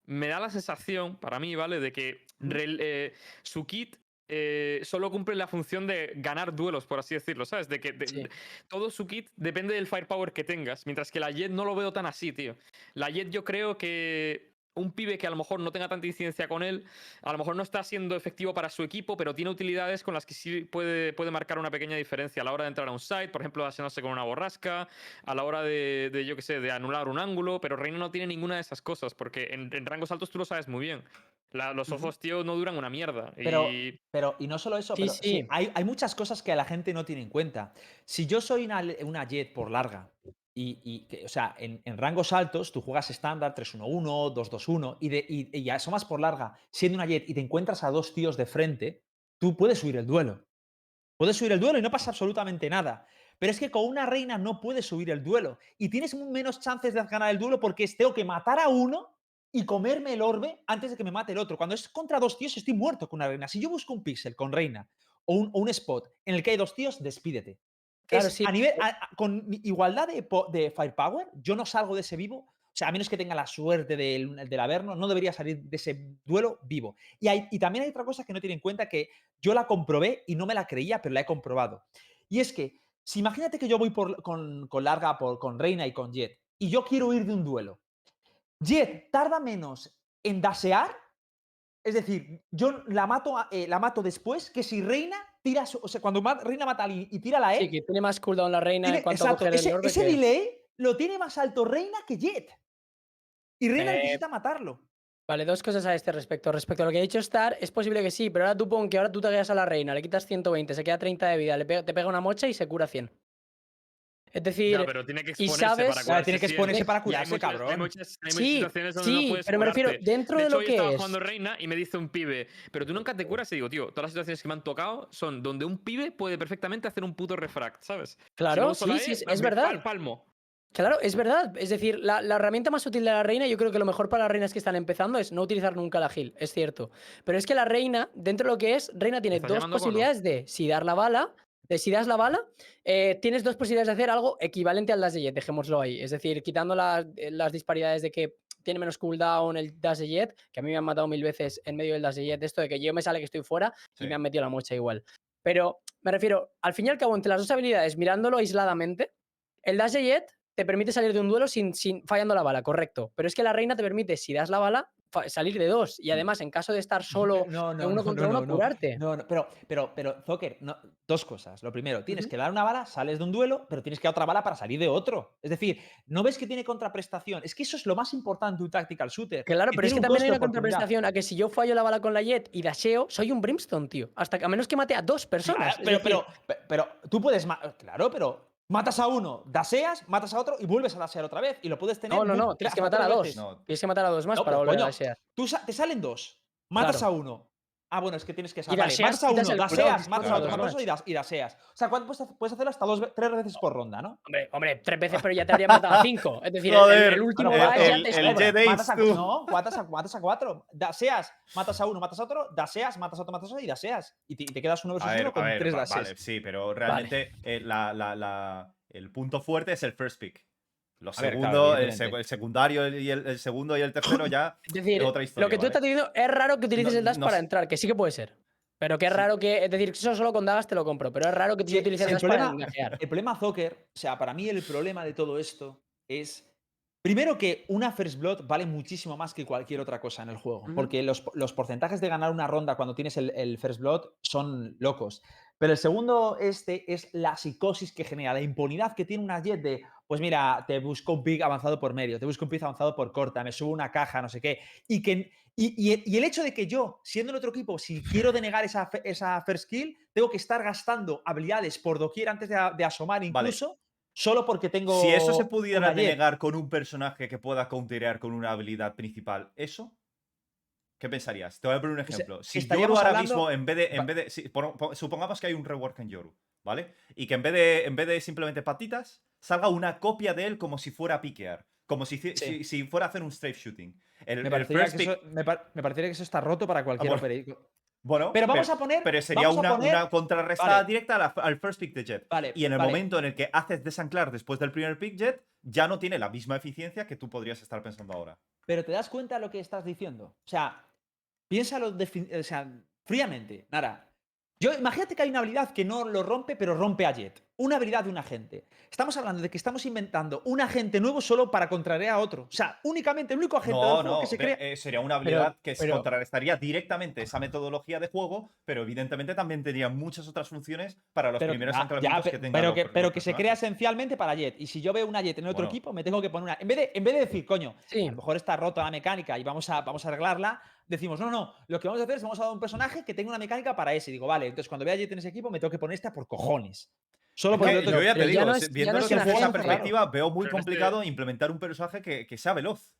me da la sensación, para mí, ¿vale? De que eh, su kit eh, solo cumple la función de ganar duelos, por así decirlo, ¿sabes? De que de- Sí. de- todo su kit depende del firepower que tengas, mientras que la Jet no lo veo tan así, tío. La Jet yo creo que un pibe que a lo mejor no tenga tanta incidencia con él, a lo mejor no está siendo efectivo para su equipo, pero tiene utilidades con las que sí puede, puede marcar una pequeña diferencia a la hora de entrar a un site, por ejemplo, asearse con una borrasca, a la hora de, de, yo qué sé, de anular un ángulo, pero Reina no tiene ninguna de esas cosas, porque en, en rangos altos tú lo sabes muy bien. La- los ojos, tío, no duran una mierda. Pero- y Pero, y no solo eso, Sí, pero sí, sí. hay, hay muchas cosas que la gente no tiene en cuenta. Si yo soy una, una jet por larga, y, que, o sea, en, rangos altos tú juegas estándar 3-1-1, 2-2-1, y, de, y, y asomas por larga siendo una jet y te encuentras a dos tíos de frente, tú puedes subir el duelo. Puedes subir el duelo y no pasa absolutamente nada. Pero es que con una reina no puedes subir el duelo. Y tienes menos chances de ganar el duelo porque tengo que matar a uno y comerme el orbe antes de que me mate el otro. Cuando es contra dos tíos, estoy muerto con una reina. Si yo busco un pixel con reina o un, o un spot en el que hay dos tíos, despídete. Claro, Es sí, a nivel, a- a- con igualdad de, po- de firepower, yo no salgo de ese vivo. O sea, a menos que tenga la suerte del, del Averno, no debería salir de ese duelo vivo. Y, hay, y también hay otra cosa que no tiene en cuenta que yo la comprobé y no me la creía, pero la he comprobado. Y es que, si imagínate que yo voy por, con, con larga, por, con Reina y con Jet, y yo quiero ir de un duelo. Jet tarda menos en dasear, es decir, yo la mato, eh, la mato después que si Reina tira, su- o sea, cuando Reina mata a alguien y tira la E, Sí, que tiene más cooldown la reina tiene- en cuanto a exacto, coger ese, el ese que- delay lo tiene más alto Reina que Jet. Y Reina Eh, necesita matarlo. Vale, dos cosas a este respecto. Respecto a lo que ha dicho Star, es posible que sí, pero ahora tú pon que ahora tú te a la reina, le quitas 120, se queda 30 de vida, le te pega una mocha y se cura 100. Es decir, Ya, pero tiene que y sabes- para Claro, curarse. tiene que exponerse para hay curarse, muchas- cabrón. Hay muchas, hay muchas Sí, situaciones donde sí, no puedes pero me refiero, curarte. dentro de, de hecho, lo que estaba es. jugando Reina y me dice un pibe, pero tú nunca te curas y digo, tío, todas las situaciones que me han tocado son donde un pibe puede perfectamente hacer un puto refract, ¿sabes? Si no Claro, sí, sí, E, es, me es pal- verdad. Palmo. Claro, es verdad. Es decir, la, la herramienta más útil de la reina, yo creo que lo mejor para las reinas que están empezando es no utilizar nunca la heal, es cierto. Pero es que la reina, dentro de lo que es, reina tiene dos posibilidades de si dar la bala, si das la bala, eh, tienes dos posibilidades de hacer algo equivalente al dash de jet, dejémoslo ahí. Es decir, quitando las, eh, las disparidades de que tiene menos cooldown el dash de jet, que a mí me han matado mil veces en medio del dash de jet, esto de que yo me sale que estoy fuera y me han metido la mocha igual. Pero me refiero, al fin y al cabo, entre las dos habilidades, mirándolo aisladamente, el dash de jet te permite salir de un duelo sin, sin fallando la bala, correcto. Pero es que la reina te permite, si das la bala, salir de dos. Y además, en caso de estar solo no, uno contra uno, curarte. No, no, pero, pero, pero, Zocker, no, dos cosas. Lo primero, tienes que dar una bala, sales de un duelo, pero tienes que dar otra bala para salir de otro. Es decir, no ves que tiene contraprestación. Es que eso es lo más importante de un tactical shooter. Claro, pero es que también hay una contraprestación a que si yo fallo la bala con la Jet y dasheo, soy un Brimstone, tío. Hasta que a menos que mate a dos personas. Pero, decir, pero, pe- pero tú puedes. Claro, pero matas a uno, daseas, matas a otro y vuelves a dasear otra vez. Y lo puedes tener. no, no, no, tienes que matar a dos. No. Tienes que matar a dos más No, para pero, volver coño, a. Tú sa- te salen dos, matas Claro. a uno. Ah, bueno, es que tienes que saber. Vale, daseas, matas a uno, daseas, matas a otro, claro. matas a otro y, das- y daseas. O sea, ¿cuánto puedes, hacer- hasta dos, tres veces por ronda, ¿no? Hombre, hombre, tres veces, pero ya te habría matado a cinco. Es decir, el- Joder, el, el último Bueno, dash el- ya el- te el matas a, no, matas a, matas a cuatro. Daseas, matas a uno, matas a otro, daseas, matas a otro, matas a otro y daseas. Y te, y te quedas uno versus ver, uno con ver, tres va- dases. vale, sí, pero realmente eh, la- la- la- el punto fuerte es el first pick. Lo A ver, claro, segundo, el, evidentemente. sec- el secundario y el, el segundo y el tercero ya Es decir, otra historia, lo que tú ¿vale? estás diciendo es raro que utilices No- el dash no para sé. entrar, que sí que puede ser. Pero que es Sí. raro que. Es decir, eso solo con dagas te lo compro, pero es raro que tú Sí, utilices el el dash para problema- dashear. El problema, Zocker, o sea, para mí el problema de todo esto es. Primero que una First Blood vale muchísimo más que cualquier otra cosa en el juego. Porque los, los porcentajes de ganar una ronda cuando tienes el, el First Blood son locos. Pero el segundo este es la psicosis que genera, la impunidad que tiene una Jet de, pues mira, te busco un pick avanzado por medio, te busco un pick avanzado por corta, me subo una caja, no sé qué. Y, que, y, y el- y el hecho de que yo, siendo el otro equipo, si quiero denegar esa, esa first kill, tengo que estar gastando habilidades por doquier antes de, asomar Vale. incluso, solo porque tengo Si eso se pudiera denegar con un personaje que pueda counterear con una habilidad principal, ¿eso? ¿Qué pensarías? Te voy a poner un ejemplo. Si Yoru ahora hablando- mismo, en vez de. En vez de si- supongamos que hay un rework en Yoru, ¿vale? Y que en vez de, en vez de simplemente patitas, salga una copia de él como si fuera a piquear. Como si, Sí. si, si fuera a hacer un strafe shooting. El, Me parecería, que eso, me, par- me parecería que eso está roto para cualquier bueno. Bueno, Pero vamos a poner. Pero sería una, poner- una contrarrestada Vale. directa al first pick de Jet. Vale, Y en el vale. momento en el que haces desanclar después del primer pick Jet, ya no tiene la misma eficiencia que tú podrías estar pensando ahora. Pero te das cuenta de lo que estás diciendo. O sea, piénsalo o sea, fríamente. Nara. Yo, imagínate que hay una habilidad que no lo rompe, pero rompe a Jet. Una habilidad de un agente. Estamos hablando de que estamos inventando un agente nuevo solo para contrariar a otro. O sea, únicamente el único agente del No, juego no, que se crea. eh, sería una habilidad que se pero- contrarrestaría directamente esa metodología de juego, pero evidentemente también tendría muchas otras funciones para los Pero, primeros ya- anclamientos ya, que tengan pero que, per- pero los que se crea esencialmente para Jet. Y si yo veo una Jet en otro Bueno. equipo, me tengo que poner una. En vez de, en vez de decir, coño, Sí. a lo mejor está rota la mecánica y vamos a, vamos a arreglarla, decimos, no, no, lo que vamos a hacer es vamos a dar un personaje que tenga una mecánica para ese. Y digo, vale, entonces cuando vea a Jet en ese equipo, me tengo que poner esta por cojones. Solo porque yo ya te digo, es desde esa perspectiva, veo muy Pero este- complicado implementar un personaje que, que sea veloz.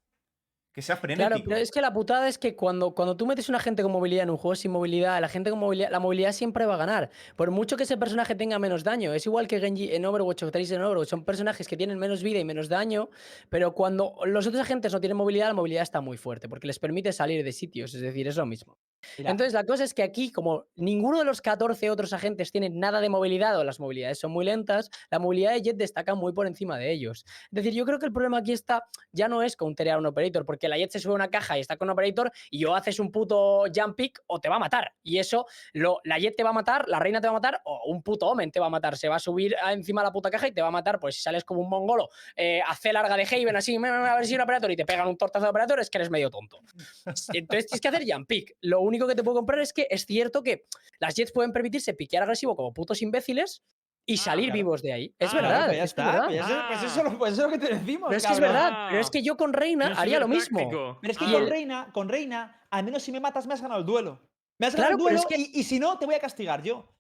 Que sea frenético. Claro, pero es que la putada es que cuando, cuando tú metes un agente con movilidad en un juego sin movilidad, la gente con movilidad, la movilidad siempre va a ganar. Por mucho que ese personaje tenga menos daño. Es igual que Genji en Overwatch o Tracer en Overwatch. Son personajes que tienen menos vida y menos daño, pero cuando los otros agentes no tienen movilidad, la movilidad está muy fuerte, porque les permite salir de sitios. Es decir, es lo mismo. Mira, Entonces, la cosa es que aquí, como ninguno de los 14 otros agentes tiene nada de movilidad o las movilidades son muy lentas, la movilidad de Jet destaca muy por encima de ellos. Es decir, yo creo que el problema aquí está, ya no es counterear a un operator, porque la Jet se sube a una caja y está con un operator y o haces un puto jump pick o te va a matar. Y eso, lo, la Jet te va a matar, la reina te va a matar o un puto Omen te va a matar. Se va a subir encima de la puta caja y te va a matar. Pues si sales como un mongolo, eh, hace larga de Haven así, "Me- me- me- a ver si un operator y te pegan un tortazo de operator, es que eres medio tonto. Entonces tienes que hacer jump pick. Lo único que te puedo comprar es que es cierto que las Jets pueden permitirse piquear agresivo como putos imbéciles y Ah, salir claro. vivos de ahí. Es Ah, verdad. pues ya es está. verdad. Pues, eso, pues eso pues eso es lo que te decimos. Pero es que es verdad. Pero es que yo con Reina haría lo mismo. táctico. Pero es que Ah. con el- Reina, con Reina, al menos si me matas, me has ganado el duelo. Me has ganado Claro, el duelo es que- y, y si no, te voy a castigar yo.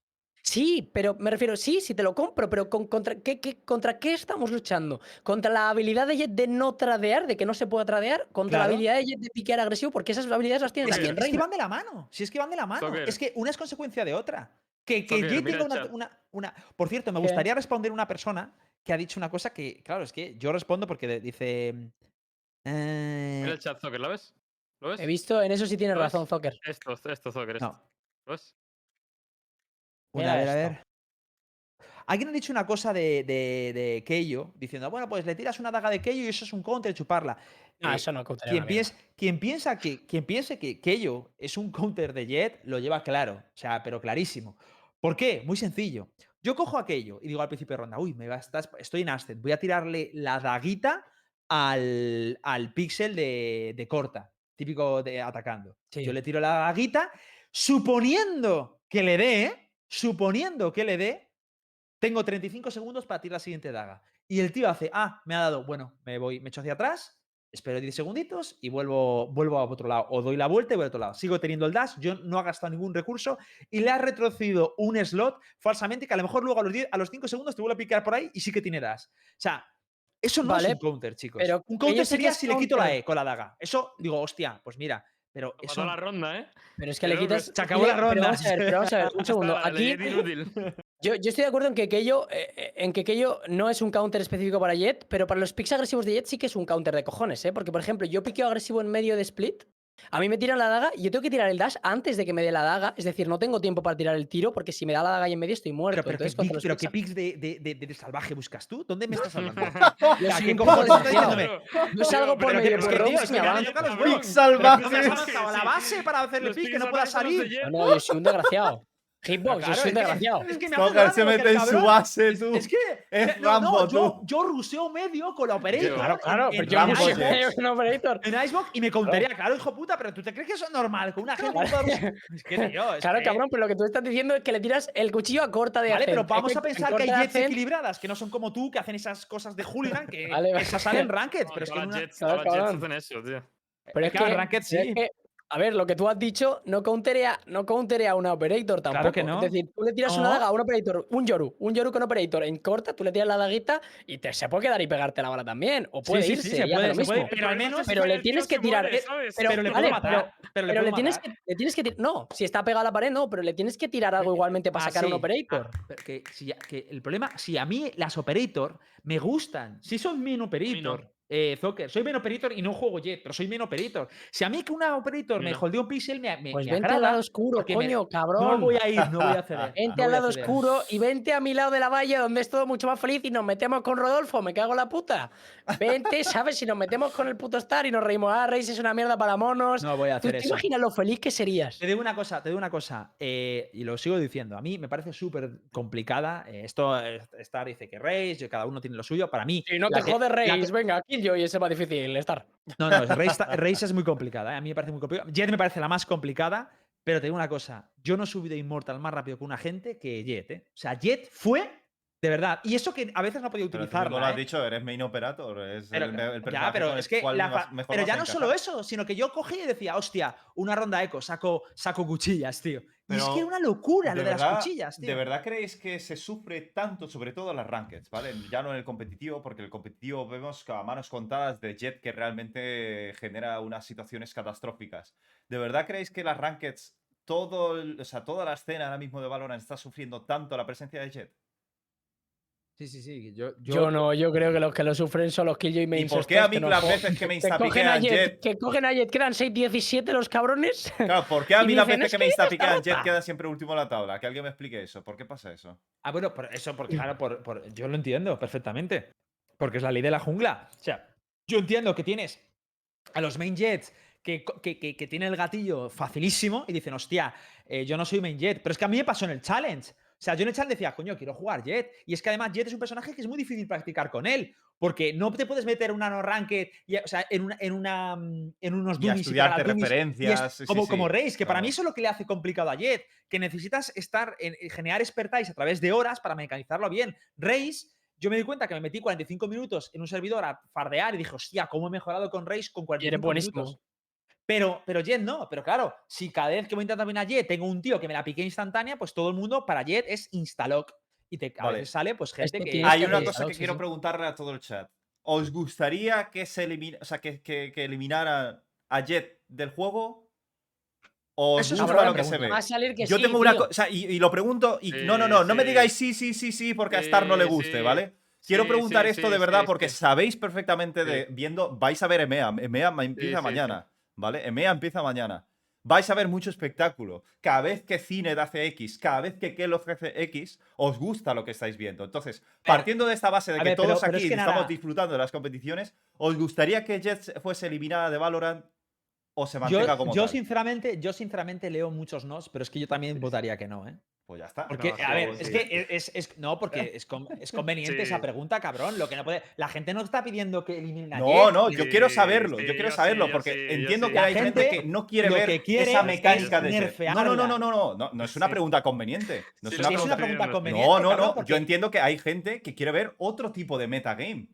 Sí, pero me refiero, sí, sí te lo compro, pero con- contra, ¿qué, qué- ¿contra qué estamos luchando? ¿Contra la habilidad de Jet de no tradear, de que no se pueda tradear? ¿Contra la habilidad de Jet de piquear agresivo? Porque esas habilidades las tiene Es que, también es que van de la mano. Si es que van de la mano. Es que una es consecuencia de otra. Que, que mira tenga una, una- una- Por cierto, me ¿Qué? gustaría responder una persona que ha dicho una cosa que, claro, es que yo respondo porque de- dice. eh, Mira el chat, Zocker, ¿lo ves? ¿Lo ves? He visto, en eso sí tienes ¿Lo ves? razón, Zocker. Esto, esto, Zocker, esto. no. ¿Lo ves? Una, a ver, a ver. Alguien ha dicho una cosa de, de, de Keio, diciendo, bueno, pues le tiras una daga de Keio y eso es un counter, chuparla. No, Eh, eso no quien, piensa, quien, piensa que, quien piense que Keio es un counter de Jet, lo lleva claro. O sea, pero clarísimo. ¿Por qué? Muy sencillo. Yo cojo aquello y digo al principio de ronda, uy, me va a estar- estoy en Ascent, voy a tirarle la daguita al, al pixel de, de corta. típico de atacando. Sí. Yo le tiro la daguita, suponiendo que le dé, suponiendo que le dé, tengo 35 segundos para tirar la siguiente daga. Y el tío hace, ah, me ha dado, bueno, me voy, me echo hacia atrás, espero 10 segunditos y vuelvo, vuelvo a otro lado. O doy la vuelta y voy a otro lado. Sigo teniendo el dash, yo no he gastado ningún recurso y le ha retrocedido un slot falsamente que a lo mejor luego a los, 10 a los 5 segundos te vuelve a picar por ahí y sí que tiene dash. O sea, eso no es Vale, un counter, chicos. pero un counter sería es si le quito la. E con la daga. Eso digo, hostia, pues mira, pero eso la ronda, ¿eh? Pero es que le quitas. se acabó la pero ronda. Vamos a ver, pero vamos a ver, un segundo. Aquí, yo, yo estoy de acuerdo en que Keio, eh, eh, en que Keio no es un counter específico para Jet, pero para los picks agresivos de Jet sí que es un counter de cojones, ¿eh? Porque, por ejemplo, yo piqueo agresivo en medio de split. A mí me tiran la daga y yo tengo que tirar el dash antes de que me dé la daga. Es decir, no tengo tiempo para tirar el tiro porque si me da la daga ahí en medio estoy muerto. Pero, pero, ¿qué, Entonces, pics- los pero picks ¿qué ag- pics de, de- de- de salvaje buscas tú? ¿Dónde me estás hablando? Yo ¿A soy quién un cojones poco estás desgraciado. diciéndome? Yo salgo por pero medio es por que, y es me que me salvaje. ¿Dónde has Sí, avanzado? ¿A la sí, base sí. para hacerle Los pick que no pueda salir? No, no, yo soy un desgraciado. Hitbox, Claro, yo soy es que- desgraciado. Es que me se mete en su base, tú. Es que Es no, no, Rambo, yo, tú. yo ruseo medio con la operator. Claro, Claro, en- pero en yo no Icebox. un operator. En Icebox y me contaría, claro, hijo puta, pero ¿tú te crees que eso es normal? Que una gente rushear? Es que, tío, es Claro, que- cabrón, pero lo que tú estás diciendo es que le tiras el cuchillo a corta de Vale, pero vamos a pensar en que hay jets equilibradas, que no son como tú, que hacen esas cosas de hooligan, que Vale, esas salen ranked, No, pero es que las una... Jets, Claro, hacen eso, tío. Pero es Claro, que, Ranked sí. A ver, lo que tú has dicho no counterea, no counterea a una operator tampoco. Claro que no. Es decir, tú le tiras una daga a un operator, un Yoru, un Yoru con operator en corta, tú le tiras la daguita y te, se puede quedar y pegarte la bala también. O puede sí, sí, irse, se puede, lo se mismo. puede, pero al menos- pero le tienes que tirar, eh, pero- Pero le vale, matar. Pero le Pero le puedo tienes, que, le tienes que tirar. No, si está pegado a la pared, no, pero le tienes que tirar algo igualmente para Ah, sacar un sí. operator. Ah, pero que, si, que el problema, si a mí las operator me gustan, si soy main operator, eh, Zocker, soy main operator y no juego jet, pero soy main operator. Si a mí que una operator me holdea un pixel me, me, Pues me vente al lado oscuro, porque me- coño, cabrón. no voy a ir, no voy a ceder. Vente no al lado oscuro y vente a mi lado de la valla donde es todo mucho más feliz y nos metemos con Rodolfo, me cago en la puta. Vente, ¿sabes? Si nos metemos con el puto Star y nos reímos, ah, Reis es una mierda para monos. No voy a ¿Tú hacer te eso. imaginas lo feliz que serías? Te digo una cosa, te digo una cosa, eh, y lo sigo diciendo. A mí me parece súper complicada. eh, esto, eh, Star dice que yo- cada uno tiene lo suyo. Para mí. Si no te que- jode la que- Reis, venga, Killjoy ese más difícil, Star. No, no, Race, es muy complicada. eh, A mí me parece muy complicada. Jet me parece la más complicada, pero te digo una cosa. Yo no he subido Immortal más rápido que una gente que Jet, ¿eh? O sea, Jet fue de verdad. Y eso que a veces no podía utilizarla. mismo lo has ¿eh? dicho, eres main operator. Es Pero, el, el ya, pero es que la mejor pero ya no solo encajar. eso, sino que yo cogí y decía, hostia, una ronda eco, saco, saco cuchillas, tío. Y es que era una locura lo de las cuchillas, tío. ¿De verdad creéis que se sufre tanto, sobre todo en las rankeds, ¿vale? Ya no en el competitivo, porque el competitivo vemos que a manos contadas de Jet que realmente genera unas situaciones catastróficas. ¿De verdad creéis que las rankeds, todo, o sea, toda la escena ahora mismo de Valorant está sufriendo tanto la presencia de Jet? Sí, sí, sí. Yo, Yo, no, yo creo que los que lo sufren son los Killjoy ¿Y mains por qué a mí las veces que me instapiquean Jet, Jet... que cogen a Jet, quedan 6-17 los cabrones. Claro, ¿por qué a y mí las veces "Es que que me instapiquean Jet rota". queda siempre último en la tabla? Que alguien me explique eso. ¿Por qué pasa eso? Ah, bueno, por eso, porque, claro, por, por- yo lo entiendo perfectamente. Porque es la ley de la jungla. O sea, yo entiendo que tienes a los main jets que, que, que, que tienen el gatillo facilísimo y dicen, hostia, eh, yo no soy main jet. Pero es que a mí me pasó en el challenge. O sea, yo en el challenge decía, coño, quiero jugar jet. Y es que además jet es un personaje que es muy difícil practicar con él. Porque no te puedes meter una no ranked, y, o sea, en, una, en, una, en unos Y a dummies y estudiarte. Y es referencias. sí, como, sí, como Reis, que para mí eso es lo que le hace complicado a Jet, que necesitas estar en, en generar expertise a través de horas para mecanizarlo bien. Reis, yo me di cuenta que me metí 45 minutos en un servidor a fardear y dije, hostia, ¿cómo he mejorado con Reis con 45 buenísimo. minutos? Pero, pero Jet no, pero claro, si cada vez que voy a intentar también a Jet tengo un tío que me la pique instantánea, pues todo el mundo para Jet es instalock. Y te, a Vale. veces sale pues gente Esto que... Hay que una cosa que quiero preguntarle a todo el chat. ¿Os gustaría que se elimina, o sea, que, que, que eliminara a Jet del juego? ¿O os Eso es gusta lo que se ve? Va a salir que Yo sí, tengo una tío. cosa, y, y lo pregunto, y no, no, Sí, no, no me digáis sí, sí, sí, sí, porque a Star no le guste, sí. ¿vale? Quiero Sí, preguntar sí, esto sí, de verdad sí, porque sí. sabéis perfectamente de viendo, vais a ver EMEA, EMEA empieza sí, mañana, ¿vale? EMEA empieza mañana. Vais a ver mucho espectáculo. Cada vez que Cined hace X, cada vez que Keloz hace X, os gusta lo que estáis viendo. Entonces, partiendo de esta base de que ver, todos pero aquí que estamos nada- disfrutando de las competiciones, ¿os gustaría que Jet fuese eliminada de Valorant o se mantenga Yo, como yo tal? sinceramente, yo sinceramente leo muchos nos, pero es que yo también votaría que no, ¿eh? Pues ya está. Porque, No, a ver, sí, es que es, es- no, porque es, con- es conveniente esa pregunta, cabrón. Lo que no puede, la gente no está pidiendo que eliminen a No, no, yo quiero saberlo, sí, yo quiero saberlo, porque entiendo que La hay gente, gente que no quiere ver que quiere esa es mecánica de Jet. No, no, no, no, no, no, no, no es una pregunta conveniente. No es Sí, una es pregunta. conveniente. No, no, cabrón, no. porque- Yo entiendo que hay gente que quiere ver otro tipo de metagame.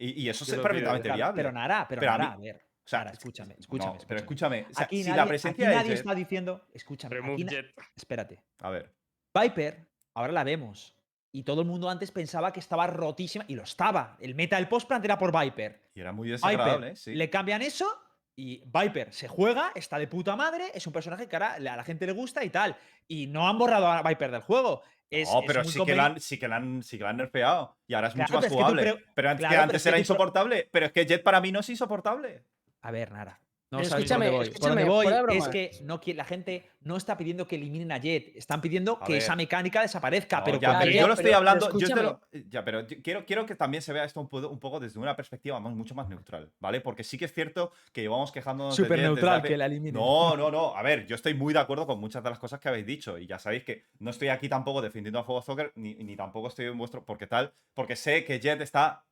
Y, y eso Yo es perfectamente viable. Pero Nara, pero, Pero a Nara, mí- a ver. O sea, escúchame, no, escúchame. pero escúchame. escúchame. o sea, Aquí si nadie, la aquí presencia de nadie está diciendo. Escúchame, aquí espérate. A ver. Viper, ahora la vemos. Y todo el mundo antes pensaba que estaba rotísima. Y lo estaba. El meta del postplant era por Viper. Y era muy Viper, desagradable, sí. le cambian eso. Y Viper se juega, está de puta madre. Es un personaje que ahora a la gente le gusta y tal. Y no han borrado a Viper del juego. Es, no, es pero muy sí que, la han, sí, que la han, sí que la han nerfeado. Y ahora es Claro, mucho más es que jugable. pero antes, claro, que era insoportable. Pero es que Jet para mí no es insoportable. A ver, Nara. No Pero escúchame, voy. Escúchame, voy es que no, la gente no está pidiendo que eliminen a Jet. Están pidiendo A que ver. esa mecánica desaparezca. No, pero ya, yo lo estoy pero- pero hablando. yo te lo- ya, pero yo quiero, quiero que también se vea esto un, poco- un poco desde una perspectiva más, mucho más neutral, ¿vale? Porque sí que es cierto que llevamos quejándonos de Súper neutral que la eliminen. No, no, no. A ver, yo estoy muy de acuerdo con muchas de las cosas que habéis dicho. Y ya sabéis que no estoy aquí tampoco defendiendo a Fuego Soccer, ni, ni tampoco estoy en vuestro. Porque tal. Porque sé que Jet está.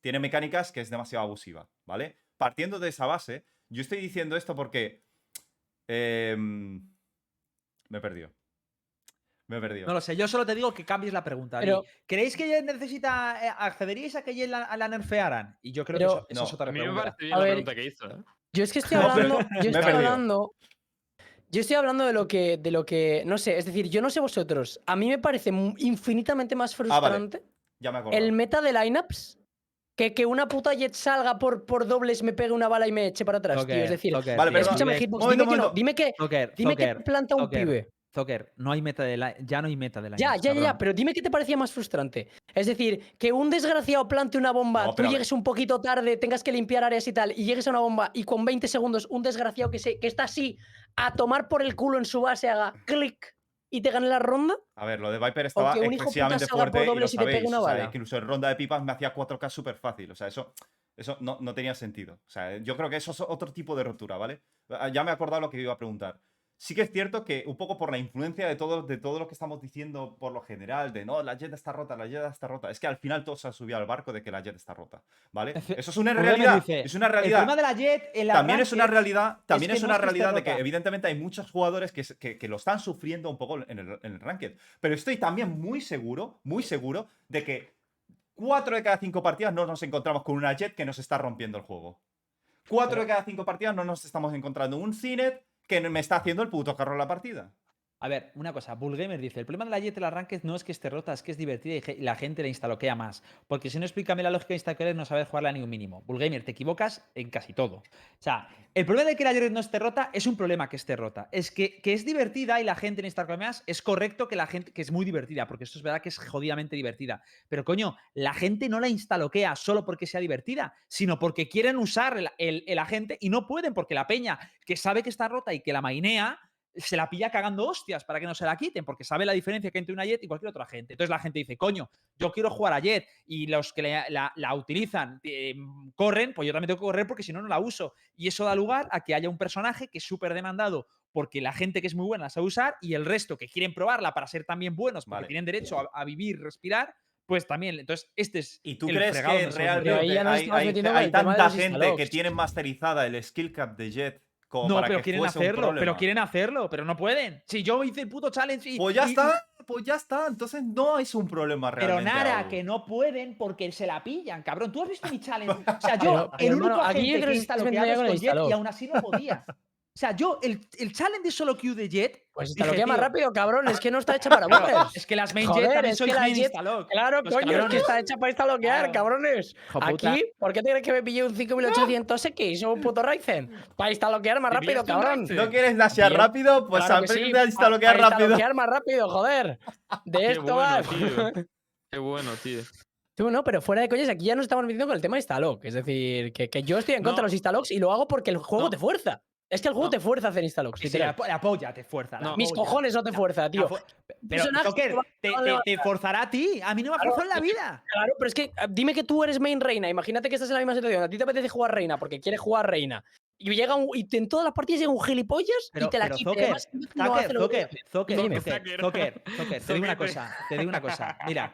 Tiene mecánicas que es demasiado abusiva, ¿vale? Partiendo de esa base, yo estoy diciendo esto porque. em, me he perdido. Me he perdido. No lo sé, yo solo te digo que cambies la pregunta. Pero- ¿Creéis que necesita. eh, ¿Accederíais a que Jet la, la nerfearan? Y yo creo Pero- que eso, es otra A mí me pregunta. parece bien A la ver, pregunta que hizo. ¿eh? Yo es que estoy hablando. Yo estoy hablando. Yo estoy hablando de lo que. de lo que. No sé, es decir, yo no sé vosotros. A mí me parece infinitamente más Ah, vale. frustrante Ya me acuerdo. el meta de lineups que que una puta jet salga por, por dobles, me pegue una bala y me eche para atrás, tío. Es decir, Vale, escúchame, Hitbox, Momento, dime que no. momento. Dime que. Zocker, Dime que planta un Zocker, pibe. Zocker, no hay meta de la, ya no hay meta de la Ya, ya, ya, ya, pero dime qué te parecía más frustrante. Es decir, que un desgraciado plante una bomba, No, tú llegues un poquito tarde, tengas que limpiar áreas y tal, y llegues a una bomba y con 20 segundos un desgraciado que, se, que está así a tomar por el culo en su base haga clic y te gane la ronda. A ver, lo de Viper estaba excesivamente salga por fuerte y lo dobles y te pegue sabéis. o sea, incluso en ronda de pipas me hacía 4K súper fácil. O sea, eso, eso no, no tenía sentido. O sea, yo creo que eso es otro tipo de rotura, ¿vale? Ah, Ya me he acordado lo que iba a preguntar. Sí que es cierto que un poco por la influencia de todo, de todo lo que estamos diciendo por lo general, de no, la Jet está rota, la Jet está rota, es que al final todo se ha subido al barco de que la Jet está rota, ¿vale? Eso es una realidad, dice, es una El realidad. problema de la Jet en la También es una realidad, también que es una realidad de que evidentemente hay muchos jugadores que, que- que lo están sufriendo un poco en el, en el ranked. Pero estoy también muy seguro, muy seguro de que cuatro de cada cinco partidas no nos encontramos con una Jet que nos está rompiendo el juego. Cuatro de cada cinco partidas no nos estamos encontrando un Cinet que me está haciendo el puto carro la partida. A ver, una cosa, Bullgamer dice, el problema de la Jet la Ranked no es que esté rota, es que es divertida y la gente la instaloquea más. Porque si no, explícame la lógica de instaloquear no saber jugarla ni un mínimo. Bullgamer, te equivocas en casi todo. O sea, el problema de que la Jet no esté rota es un problema que esté rota. Es que, que es divertida y la gente en instaloquea es correcto que la gente, que es muy divertida, porque esto es verdad que es jodidamente divertida. Pero coño, la gente no la instaloquea solo porque sea divertida, sino porque quieren usar el, el- el agente y no pueden porque la peña que sabe que está rota y que la mainea se la pilla cagando hostias para que no se la quiten, porque sabe la diferencia que hay entre una Jet y cualquier otra gente. Entonces la gente dice, coño, yo quiero jugar a Jet y los que la, la- la utilizan eh, corren, pues yo también tengo que correr porque si no, no la uso. Y eso da lugar a que haya un personaje que es súper demandado porque la gente que es muy buena la sabe usar y el resto que quieren probarla para ser también buenos porque Vale. tienen derecho a, a vivir, respirar, pues también. Entonces, este es. ¿Y tú el crees que realmente hay, hay- hay tanta gente que tiene masterizada el skill cap de Jet como No, para pero que quieren hacerlo, pero quieren hacerlo, pero no pueden. Si yo hice el puto challenge y. Pues ya y- está, pues ya está. Entonces no es un problema Pero realmente. Nara, aún. que no pueden porque se la pillan, cabrón. ¿Tú has visto mi challenge? O sea, yo, Pero- el pero, único hermano, agente que lo que con es el con Jet y aún así no podía. O sea, yo, el, el challenge de solo queue de Jet. Pues instaloquea más rápido, cabrón. Es que no está hecha para claro, boomers. es que las main Joder, Jet también es sois que main Jet-. Claro, Los coño, es que cabrones. está hecha para instaloquear, Claro. cabrones. Aquí, ¿por qué tienes que me pillé un 5800X o un puto Ryzen? Para instaloquear más ¿Te rápido, cabrón. ¿No quieres dashear rápido? Pues Claro aprende sí, a instaloquear para rápido. instaloquear más rápido, joder. De esto bueno, tío. Qué bueno, tío. Tú no, pero fuera de coñas, aquí ya nos estamos metiendo con el tema de instalog. Es decir, que, que yo estoy en contra No. de los instalogs y lo hago porque el juego No. te fuerza. Es que el juego No. te fuerza a hacer instalocks. Sí, la, la polla te fuerza. No. Mis polla. cojones no te fuerza, la tío. Pero, Joker, te, forzará a ti. A mí no me ha Claro, forzado en la vida. Claro, pero es que ah, dime que tú eres main reina. Imagínate que estás en la misma situación. A ti te apetece jugar reina porque quieres jugar reina. Y llega un, y en todas las partidas llega un gilipollas Pero- y te la quita. Zucker. Zucker, Zucker, te digo una cosa, te digo una cosa. Mira,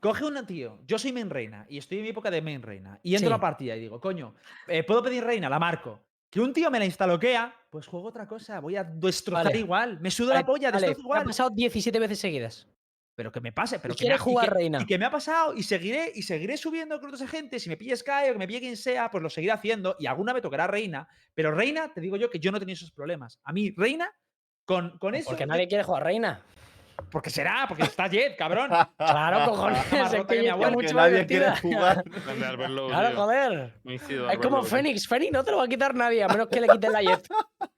coge un tío, yo soy main reina y estoy en mi época de main reina y entro Sí. a la partida y digo, coño, eh, puedo pedir reina, la marco. Que un tío me la instaloquea, pues juego otra cosa, voy a destrozar Vale. igual, me suda Vale, la polla, destrozo me ha igual. pasado 17 veces seguidas. Pero que me pase, pero Y que me jugar que, reina. Y que me ha pasado y seguiré y seguiré subiendo con otra gente. Si me pille Sky o que me pille quien sea, pues lo seguiré haciendo y alguna me tocará reina. Pero reina, te digo yo que yo no tenido esos problemas. A mí, reina, con, con eso. Porque nadie quiere jugar reina. Porque será, porque está Jet, cabrón. Claro, cojones. más es que mi abuela. Mucho más nadie quiere jugar. Albert Lowe, Claro, joder. Es como. Fénix. Fénix no te lo va a quitar nadie, a menos que le quiten la Jet.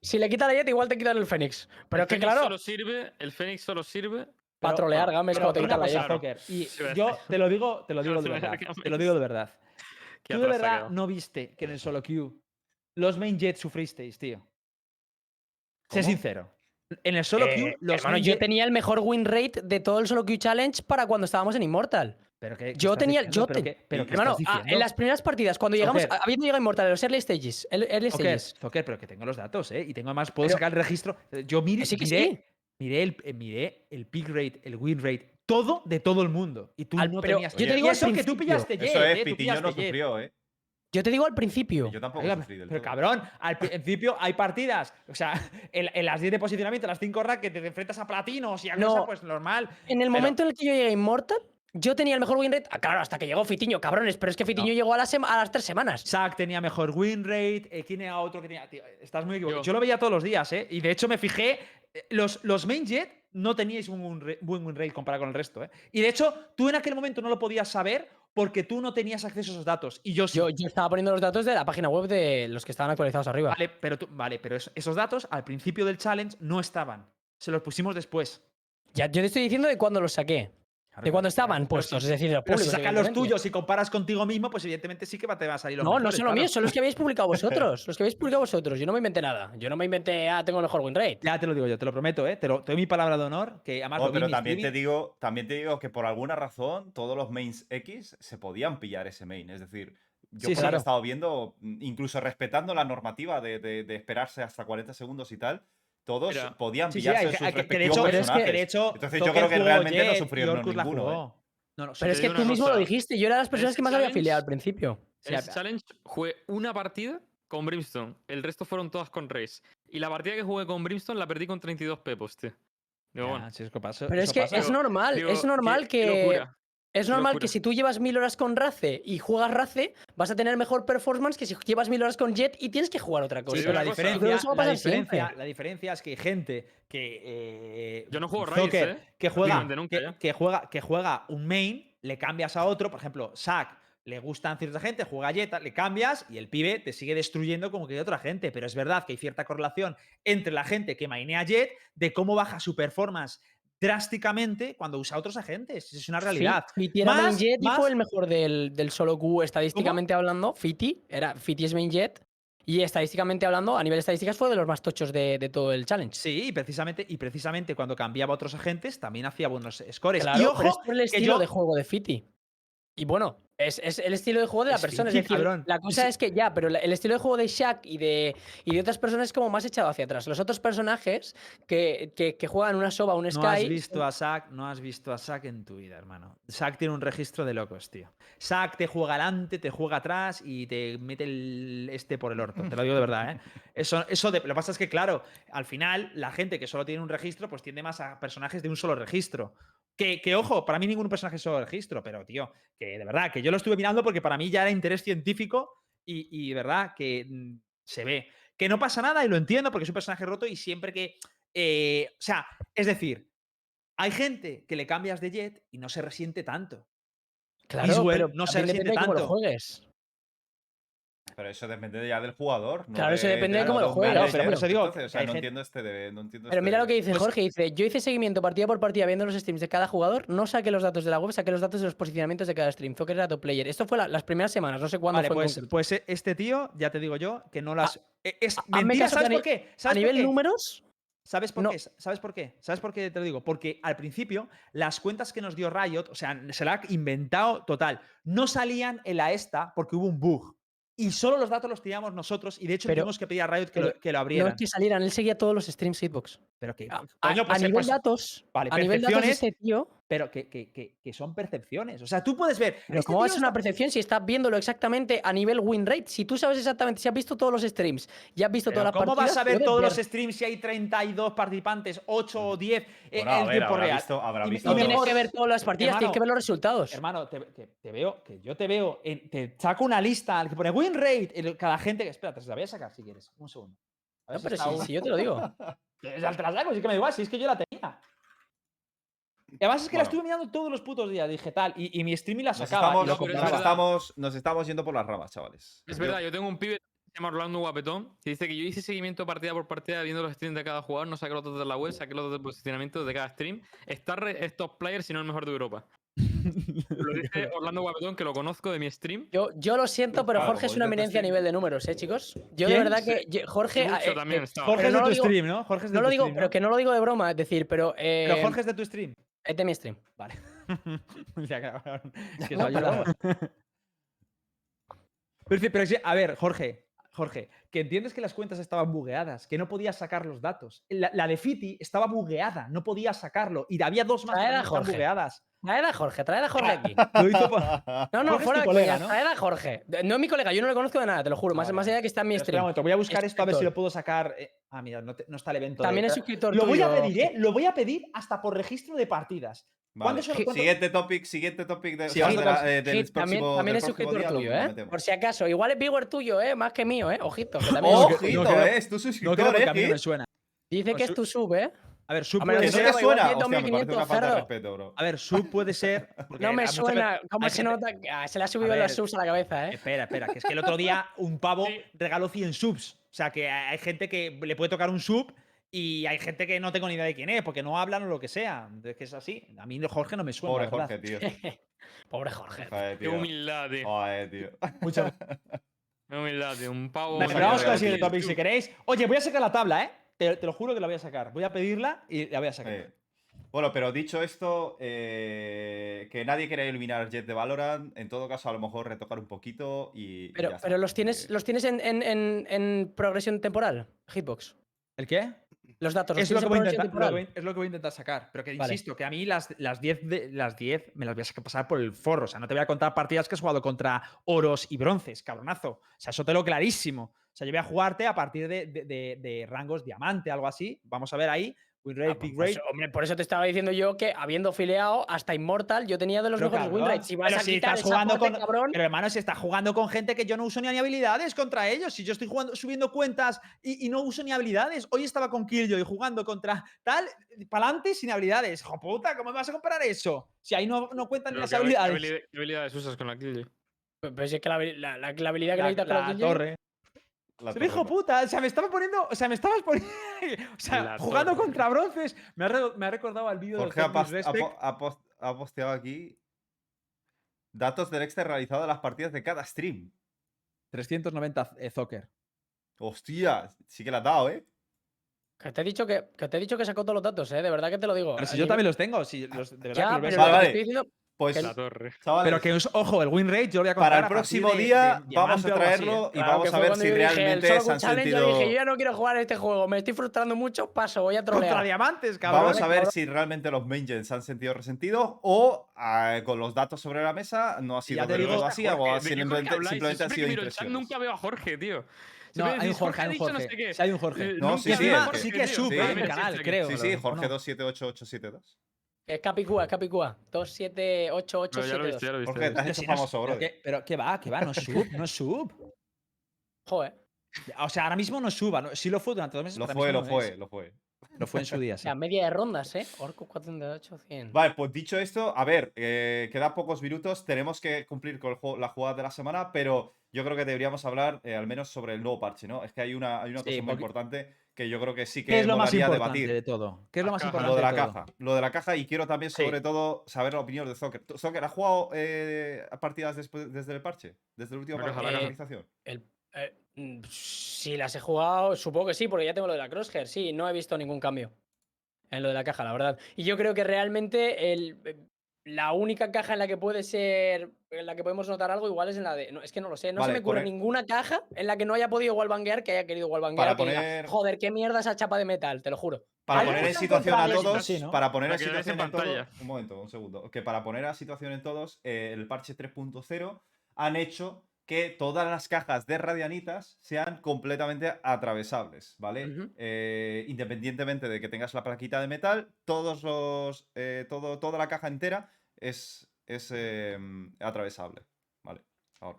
Si le quitan la Jet, igual te quitan el Fénix. Pero El es que, Fénix claro, Solo sirve, el Fénix solo sirve. para trolear Games cuando te quitan la Jet. Joker, y yo te lo digo, te lo digo de verdad. Te lo digo de verdad. Tú de verdad no viste que en el solo queue los main jet sufristeis, tío. Sé sincero. En el solo Eh, queue, los hermano, yo tenía el mejor win rate de todo el solo queue challenge para cuando estábamos en Immortal. Pero ¿qué- qué yo tenía- diciendo? yo ¿Pero te- qué- pero qué Hermano, ah, en las primeras partidas, cuando llegamos, habiendo llegado a Immortal, los early stages, el- early Zocker, stages. Zocker, pero que tengo los datos, ¿eh? Y tengo además, puedo Pero- sacar el registro. Eh, Yo miré, Que sí, que miré, sí. miré el, eh, miré el pick rate, el win rate, todo de todo el mundo. Y tú Al- no pero tenías. yo te digo eso que tú pillaste Jet, Eso es, eh, Pitiño no sufrió, ¿eh? Yo te digo al principio. Yo tampoco Oiga, sufrí del pero todo. cabrón, al principio hay partidas, o sea, en, en las 10 de posicionamiento, las 5 rack, que te enfrentas a platinos y a No. cosas, pues normal. En el Pero- momento en el que yo llegué a Immortal, yo tenía el mejor win rate. Ah, claro, hasta que llegó Fitiño, cabrones. Pero es que Fitiño No. llegó a, las a las tres semanas. Zack tenía mejor win rate, eh, ¿quién era otro que tenía? Tío, estás muy equivocado. Yo. Yo. lo veía todos los días, ¿eh? Y de hecho me fijé, eh, los, los main jet no teníais un buen win rate comparado con el resto, ¿eh? Y de hecho, tú en aquel momento no lo podías saber porque tú no tenías acceso a esos datos. Y yo sí. Yo, yo estaba poniendo los datos de la página web de los que estaban actualizados arriba. Vale, pero, tú- vale, pero es- esos datos al principio del challenge no estaban. Se los pusimos después. Ya, yo te estoy diciendo de cuándo los saqué. De cuando estaban Pero puestos, si- es decir, si sacas los tuyos y comparas contigo mismo, pues evidentemente sí que te va a salir los No, no mejores, son los claro. míos, son los que habéis publicado vosotros. los que habéis publicado vosotros. Yo no me inventé nada. Yo no me inventé, ah, tengo el mejor win rate. Ya te lo digo yo, te lo prometo, ¿eh? Te, lo, te doy mi palabra de honor, que además Oh, lo vi en pero también te digo, también te digo que por alguna razón todos los mains X se podían pillar ese main. Es decir, yo Sí, por claro. he estado viendo, incluso respetando la normativa de, de- de esperarse hasta 40 segundos y tal, todos podían Sí, sí, pillarse hay- sus que- que de respectivos hecho, pero es que- personajes. de hecho, Entonces yo creo que realmente no Jet y sufrieron ninguno, ¿eh? No, no, Pero es que tú mismo lo dijiste. Yo era de las personas Ese que más había afiliado al principio. Sí, Ese a- challenge jugué una partida con Brimstone. El resto fueron todas con Race. Y la partida que jugué con Brimstone la perdí con 32 pepos, tío. Digo, Ya, bueno, sí, es que pasa- Pero es que pasa. es normal, digo, es normal que. Es normal locura. que si tú llevas mil horas con Race y juegas Race, vas a tener mejor performance que si llevas mil horas con Jet y tienes que jugar otra cosa. Sí, pero la cosa, diferencia, pero la, la es que hay gente que. eh, Yo no juego Raze, ¿eh? que juega, nunca, que, juega, que juega un main, le cambias a otro, por ejemplo, Sack. Le gustan cierta gente, juega Jetta, le cambias y el pibe te sigue destruyendo como que hay otra gente. Pero es verdad que hay cierta correlación entre la gente que mainea Jet de cómo baja su performance drásticamente cuando usa a otros agentes. Es una realidad. Fi- Fiti era main Más- y fue el mejor del, del solo Q estadísticamente hablando. Fiti, era, Fiti es main jet. Y estadísticamente hablando, a nivel de estadísticas, fue de los más tochos de, de todo el challenge. Sí, y precisamente, y precisamente cuando cambiaba a otros agentes también hacía buenos scores. Claro, y ojo, pero es por el estilo yo- de juego de Fiti. Y bueno, es, es el estilo de juego de la Es persona. Fiti, es decir, cabrón. la cosa es que ya, pero el estilo de juego de Shaq y de, y de otras personas es como más echado hacia atrás. Los otros personajes que, que, que juegan una Soba, un Sky. No has visto a Zack, no has visto a Zack en tu vida, hermano. Zack tiene un registro de locos, tío. Zack te juega adelante, te juega atrás y te mete el este por el orto. Te lo digo de verdad, ¿eh? Eso, eso de- lo que pasa es que, claro, al final, la gente que solo tiene un registro, pues tiende más a personajes de un solo registro. Que, que, ojo, para mí ningún personaje es solo registro, pero, tío, que de verdad, que yo lo estuve mirando porque para mí ya era interés científico y, y verdad que mm, se ve. Que no pasa nada y lo entiendo porque es un personaje roto y siempre que. eh, o sea, es decir, hay gente que le cambias de jet y no se resiente tanto. Claro, pero no se resiente lo tanto. juegues. Pero eso depende ya del jugador. no Claro, eso de- depende de de cómo lo juegue, managers, pero por eso digo entonces, o sea, que no entiendo este de, no entiendo Pero este mira lo que dice Pues- Jorge, dice, yo hice seguimiento partida por partida viendo los streams de cada jugador, no saqué los datos de la web, saqué los datos de los posicionamientos de cada stream. Fokker era top player. Esto fue la- las primeras semanas, no sé cuándo Vale, fue pues, pues este tío, ya te digo yo, que no las. eh, es hazme mentira, caso que ¿sabes a por qué? A ¿Sabes por nivel qué? números, ¿Sabes por No. qué? ¿Sabes por qué? ¿Sabes por qué te lo digo? Porque al principio las cuentas que nos dio Riot, o sea, se la ha inventado total, no salían en la esta porque hubo un bug. Y solo los datos los teníamos nosotros y de hecho Pero- tuvimos que pedir a Riot que, lo, que lo no abrieran. es que salieran, él seguía todos los streams Hitbox. Pero que, A, coño, pues, a nivel pues, datos, vale, a nivel datos este tío, pero que, que- que- que son percepciones. O sea, tú puedes ver. pero este ¿cómo va a ser una percepción si estás viéndolo exactamente a nivel win rate? Si tú sabes exactamente, si has visto todos los streams, ya has visto Pero todas las ¿Cómo partidas, vas a ver todos ver. los streams si hay 32 participantes, 8 o 10 eh, Bueno, en ver, tiempo habrá real? visto- habrá Y- visto y tienes que ver todas las partidas, Hermano, tienes que ver los resultados. Hermano, te, te- te veo, que yo te veo, en- te saco una lista al que pone win rate, el- cada gente que. Espera, te la voy a sacar si quieres. Un segundo. A ver No, si pero si, si yo te lo digo. Te la saco, sí que me da igual, si es que yo la tenía. Y además es que la Bueno. estuve mirando todos los putos días, dije tal, y, y mi streaming la Nos sacaba. estamos, y lo No, pero es nos, compraba. verdad. estamos, nos estamos yendo por las ramas, chavales. Es verdad, yo tengo un pibe que se llama Orlando Guapetón que dice que yo hice seguimiento partida por partida viendo los streams de cada jugador, no saqué los datos de la web, saqué los datos de posicionamiento de cada stream. Está re- es top player, si no el mejor de Europa. Lo dice Orlando Guapetón, que lo conozco de mi stream. Yo, yo lo siento, pero Claro, Jorge es una eminencia a nivel de números, ¿eh, chicos? Yo de verdad que yo- Jorge. Eh, también eh. Jorge Pero es no de lo tu digo- stream, ¿no? Jorge es de no tu lo digo, stream, pero ¿no? que no lo digo de broma, es decir, pero. Pero eh, Jorge es de tu stream. Es de mi stream. Vale. Ya, que No. Pero, sí, pero sí, a ver, Jorge, Jorge, que entiendes que las cuentas estaban bugueadas, que no podías sacar los datos. La, la de Fiti estaba bugueada, no podía sacarlo. Y había dos más que estaban bugueadas. Traed a Jorge, traed a Jorge aquí. Lo hizo por- No, no, Jorge es fuera tu de colega, ¿no? traed a Jorge. No es mi colega, yo no le conozco de nada, te lo juro. Más, Vale. más allá de que está en mi stream. momento, voy a buscar esto a ver si lo puedo sacar. eh, Ah, mira, no, te- no está el evento. de- También es suscriptor Lo voy a pedir, ¿eh? Lo voy a pedir hasta por registro de partidas. ¿Cuándo Vale. se lo- cuándo- Siguiente topic, siguiente topic de, Sí, de la- tocar- eh, del también, próximo- también del es suscriptor día tuyo, ¿eh? Por si acaso. Igual es viewer tuyo, ¿eh? Más que mío, ¿eh? Ojito. Que también es Ojito, suscriptor. no creo- eh, es tu No creo suscriptor, porque a mí no eh, me suena. Dice que Su- es tu sub, ¿eh? A ver, sub puede ¿Que no Ese ser. te igual suena? tiene Hostia, me parece 2500 una falta de cerdo. respeto, bro. A ver, sub puede ser. No me suena. ¿Cómo se nota? ah, se le ha subido ver. los subs a la cabeza, ¿eh? Espera, espera, que es que el otro día un pavo Sí. regaló 100 subs. O sea, que hay gente que le puede tocar un sub y hay gente que no tengo ni idea de quién es, porque no hablan o lo que sea. Es que es así. A mí Jorge no me suena. Pobre. Jorge, tío. Pobre Jorge. Joder, Qué humildad, tío. Joder, tío. Muchas Qué humildad, tío. Un pavo. Vamos con el siguiente topic si queréis. Oye, voy a sacar la tabla, ¿eh? Te, te lo juro que la voy a sacar. Voy a pedirla y la voy a sacar. Eh, Bueno, pero dicho esto, eh, que nadie quiera eliminar Jet de Valorant, en todo caso a lo mejor retocar un poquito y... y Pero, ya pero los tienes, porque- los tienes en, en, en, en progresión temporal, Hitbox. ¿El qué? Los datos, los Es lo, que voy intentar, lo es lo que voy a intentar sacar. Pero que Vale. insisto, que a mí las, las 10 de, las 10 me las voy a sacar- pasar por el forro. O sea, no te voy a contar partidas que has jugado contra oros y bronces, cabronazo. O sea, eso te lo clarísimo. O sea, yo voy a jugarte a partir de, de- de- de rangos diamante, algo así. Vamos a ver ahí. Win rate, Ah, pick pues, rate. hombre, por eso te estaba diciendo yo que habiendo fileado hasta Immortal, yo tenía de los Pero, mejores win cabrón, rates. Si vas pero a si quitar estás jugando parte, con- cabrón, Pero hermano, si estás jugando con gente que yo no uso ni habilidades contra ellos, si yo estoy jugando, subiendo cuentas y, y no uso ni habilidades. Hoy estaba con Killjoy jugando contra tal, para adelante sin habilidades. ¡Jo puta! ¿Cómo me vas a comparar eso? Si ahí no, no cuentan ni Pero las ¿qué habi- habilidades. ¿qué habilidad- qué habilidades usas con la Killjoy? Pero es que la, la- la- la habilidad que La, necesitas con la la Killjoy- torre. La Se me dijo torre. puta, o sea, me estaba poniendo, o sea, me estabas poniendo, o sea, La jugando torre. contra bronces. Me ha, re- me ha recordado al vídeo Jorge ha, de pas- ha ha post- ha posteado aquí datos del extra realizado de las partidas de cada stream. 390 eh, Zocker. Hostia, sí que la has dado, ¿eh? Que te he dicho que, que te he dicho que sacó todos los datos, ¿eh? De verdad que te lo digo. Pero si A yo nivel- también los tengo, si los, de verdad Ya, que los a lo Vale, que te estoy diciendo- Pues, la torre. chavales, Pero que, ojo, el win rate yo lo voy a contar para el próximo de- día de vamos diamante a traerlo y Claro, vamos a ver si dije, el realmente se han sentido... Yo dije, yo ya no quiero jugar a este juego, me estoy frustrando mucho, paso, voy a Contra trolear. diamantes, cabrón. Vamos a ver cabrón. si realmente los main gens se han sentido resentidos o ah, con los datos sobre la mesa no ha sido digo, todo así o Jorge, ha ¿de Jorge simplemente, habláis? simplemente Siempre sido el impresiones. nunca veo a Jorge, tío. No, hay un Jorge, ha hay un dicho no Jorge. sé. Sí, hay un Jorge. Eh, No, sí, sí, Jorge, sí que es tío. sub, Sí, sí, en sí, canal, sí, creo. Sí, sí. Jorge 278872. Es Capicúa, es Capicúa. 2788872. Pero ya lo he visto, ya lo te has visto. hecho Pero famoso, pero que- Pero que va, que va, no es sub, no es sub. Joder. O sea, ahora mismo no suba. ¿no? Sí lo fue durante dos meses. Lo fue, lo no es. fue, lo fue. Lo fue en su día, O sí. sea, media de rondas, ¿eh? Orco 408, 100. Vale, pues dicho esto, a ver, eh, quedan pocos minutos, tenemos que cumplir con el la jugada de la semana, pero yo creo que deberíamos hablar eh, al menos sobre el nuevo parche, ¿no? Es que hay una, hay una Sí, cosa muy porque- importante que yo creo que sí que ¿Qué es lo más importante debatir. de todo? ¿Qué es lo La más caja. importante Lo de la todo? caja. Lo de la caja y quiero también, Sí. sobre todo, saber la opinión de Zocker. ¿Tú- Zocker, ¿has jugado eh, partidas después, desde el parche? ¿Desde el último La parche caja, de la actualización? El, eh, mm, si las he jugado, supongo que sí, porque ya tengo lo de la Crosshair. Sí, no he visto ningún cambio en lo de la caja, la verdad. Y yo creo que realmente el, eh, la única caja en la que puede ser, en la que podemos notar algo igual es en la de. No, es que no lo sé, no Vale, se me ocurre poner- ninguna caja en la que no haya podido wallbanguear que haya querido wallbanguear. Para que diga, poner- Joder, qué mierda esa chapa de metal, te lo juro. Para poner en situación a todos, sí, ¿no? para poner Para en situación en todos, un momento, un segundo, que para poner a situación en todos, eh, el parche 3.0 han hecho que todas las cajas de radianitas sean completamente atravesables, ¿vale? Eh, independientemente de que tengas la plaquita de metal, todos los, eh, todo, toda la caja entera es, es eh, atravesable, ¿vale? Ahora.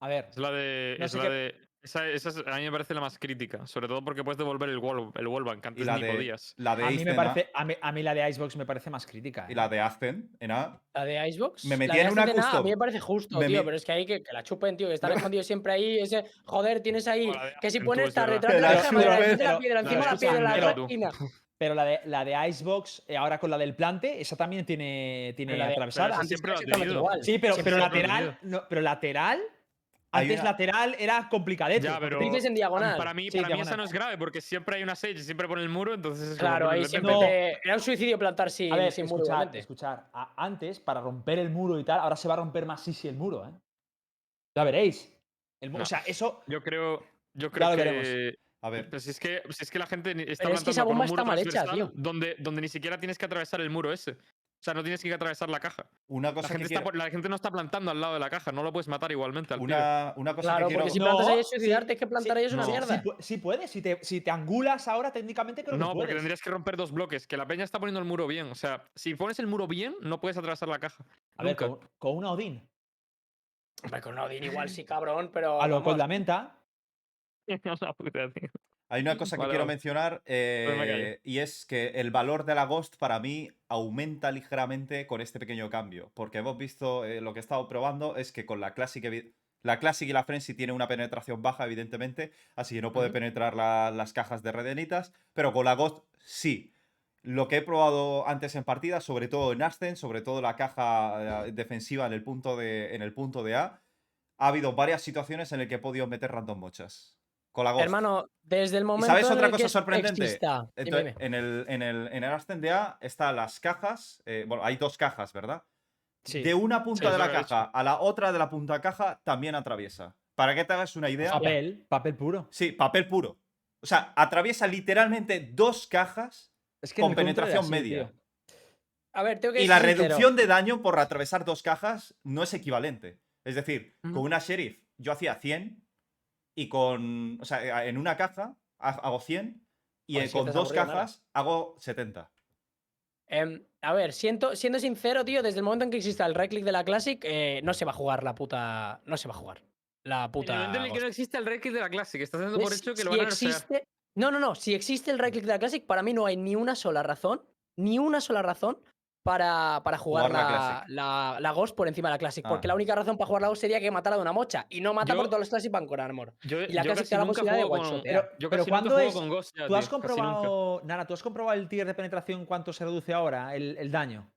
A ver, Es la de. No es la qué- de esa, esa es- a mí me parece la más crítica. Sobre todo porque puedes devolver el, wall, el wallbang, que Y antes la ni de, podías. la de a mí, me parece, a, mí, a mí la de Icebox me parece más crítica. y ¿eh? la de Azten en A. La de Icebox. Me la metí de en una Ascent A, A mí custom. me parece justo, Me tío, me- pero es que hay que, que la chupen, tío, que están escondidos siempre ahí. Ese, joder, tienes ahí. Que si pones es estar detrás de la piedra, la encima de la piedra, la esquina. Pero la de, la de Icebox, eh, ahora con la del plante, esa también tiene, tiene Pero la de- atravesada. pero siempre igual. Sí, pero, Siempre pero lateral, no, pero lateral, antes una- lateral era complicadete. Ya, pero. Dices en diagonal. Para mí, Sí, para mí esa no es grave, porque siempre hay una sage y siempre pone el muro, entonces es Claro, ahí siempre No. te- Era un suicidio plantar sin, a ver, sin muro, escuchar, igualmente. escuchar. A- antes, para romper el muro y tal, ahora se va a romper más sí el muro, ¿eh? Ya veréis. El mu- No. O sea, eso. Yo creo. Yo Ya creo lo que. veremos. A ver, Pero si es que, si es que la gente está Pero es que esa plantando con bomba un muro está mal hecha, tío. Donde, donde ni siquiera tienes que atravesar el muro ese. O sea, no tienes que atravesar la caja. una La cosa que gente, está quiero, por- la gente no está plantando al lado de la caja, no lo puedes matar igualmente al una, una cosa Claro, que quiero, porque si No, plantas ahí es sí, suicidarte, es que plantar sí, ahí es una no, mierda. Sí, sí puedes. Si te, si te angulas ahora, técnicamente creo No, que porque puedes. tendrías que romper dos bloques. Que la peña está poniendo el muro bien. O sea, si pones el muro bien, no puedes atravesar la caja. A ver, con, con una Odin. Hombre, con Odin igual sí, cabrón, pero. A lo vamos, con la menta. La puta, tío. hay una cosa que Vale, quiero mencionar Pues eh, y es que el valor de la Ghost para mí aumenta ligeramente con este pequeño cambio. Porque hemos visto, eh, lo que he estado probando es que con la Classic, la Classic y la Frenzy tiene una penetración baja, evidentemente, así que no puede penetrar la- las cajas de redenitas, pero con la Ghost sí. Lo que he probado antes en partida, sobre todo en Ascent, sobre todo la caja eh, defensiva en el punto de, en el punto de A, ha habido varias situaciones en las que he podido meter random mochas. Con la Ghost. Hermano, desde el momento. sabes en otra el que cosa sorprendente? exista- Entonces, en el, en el, en el de A están las cajas. eh, bueno, hay dos cajas, ¿verdad? Sí. De una punta Sí, de la he caja a la otra de la punta caja también atraviesa. Para que te hagas una idea. Papel, papel puro. Sí, papel puro. O sea, atraviesa literalmente dos cajas Es que con penetración así, media. tío. A ver, tengo que Y la sincero. reducción de daño por atravesar dos cajas no es equivalente. Es decir, con una sheriff yo hacía 100 y con. O sea, en una caja ha- hago 100 y con dos cajas hago 70. Em, a ver, siento, siendo sincero, tío, desde el momento en que exista el right click de la Classic, eh, no se va a jugar la puta. No se va a jugar. La En puta. el momento en el que no existe el Reiki de la clase, que estás dando por hecho que si lo van a nerfear. existe. No, no, no. Si existe el right click de la Classic, para mí no hay ni una sola razón. Ni una sola razón para, para jugar, Jugar la la, Classic. la, la Ghost por encima de la Classic. Porque Ah. la única razón para jugar la Ghost sería que matara de una mocha. Y no mata Yo- porque todos los Classic van con armor. Yo, Y la yo Classic te da la posibilidad de one-shotear. Pero- Yo pero ¿cuándo juego es- con Ghost ya, ¿Tú has tío, comprobado, Nara, tú has comprobado el tier de penetración cuánto se reduce ahora el, el daño?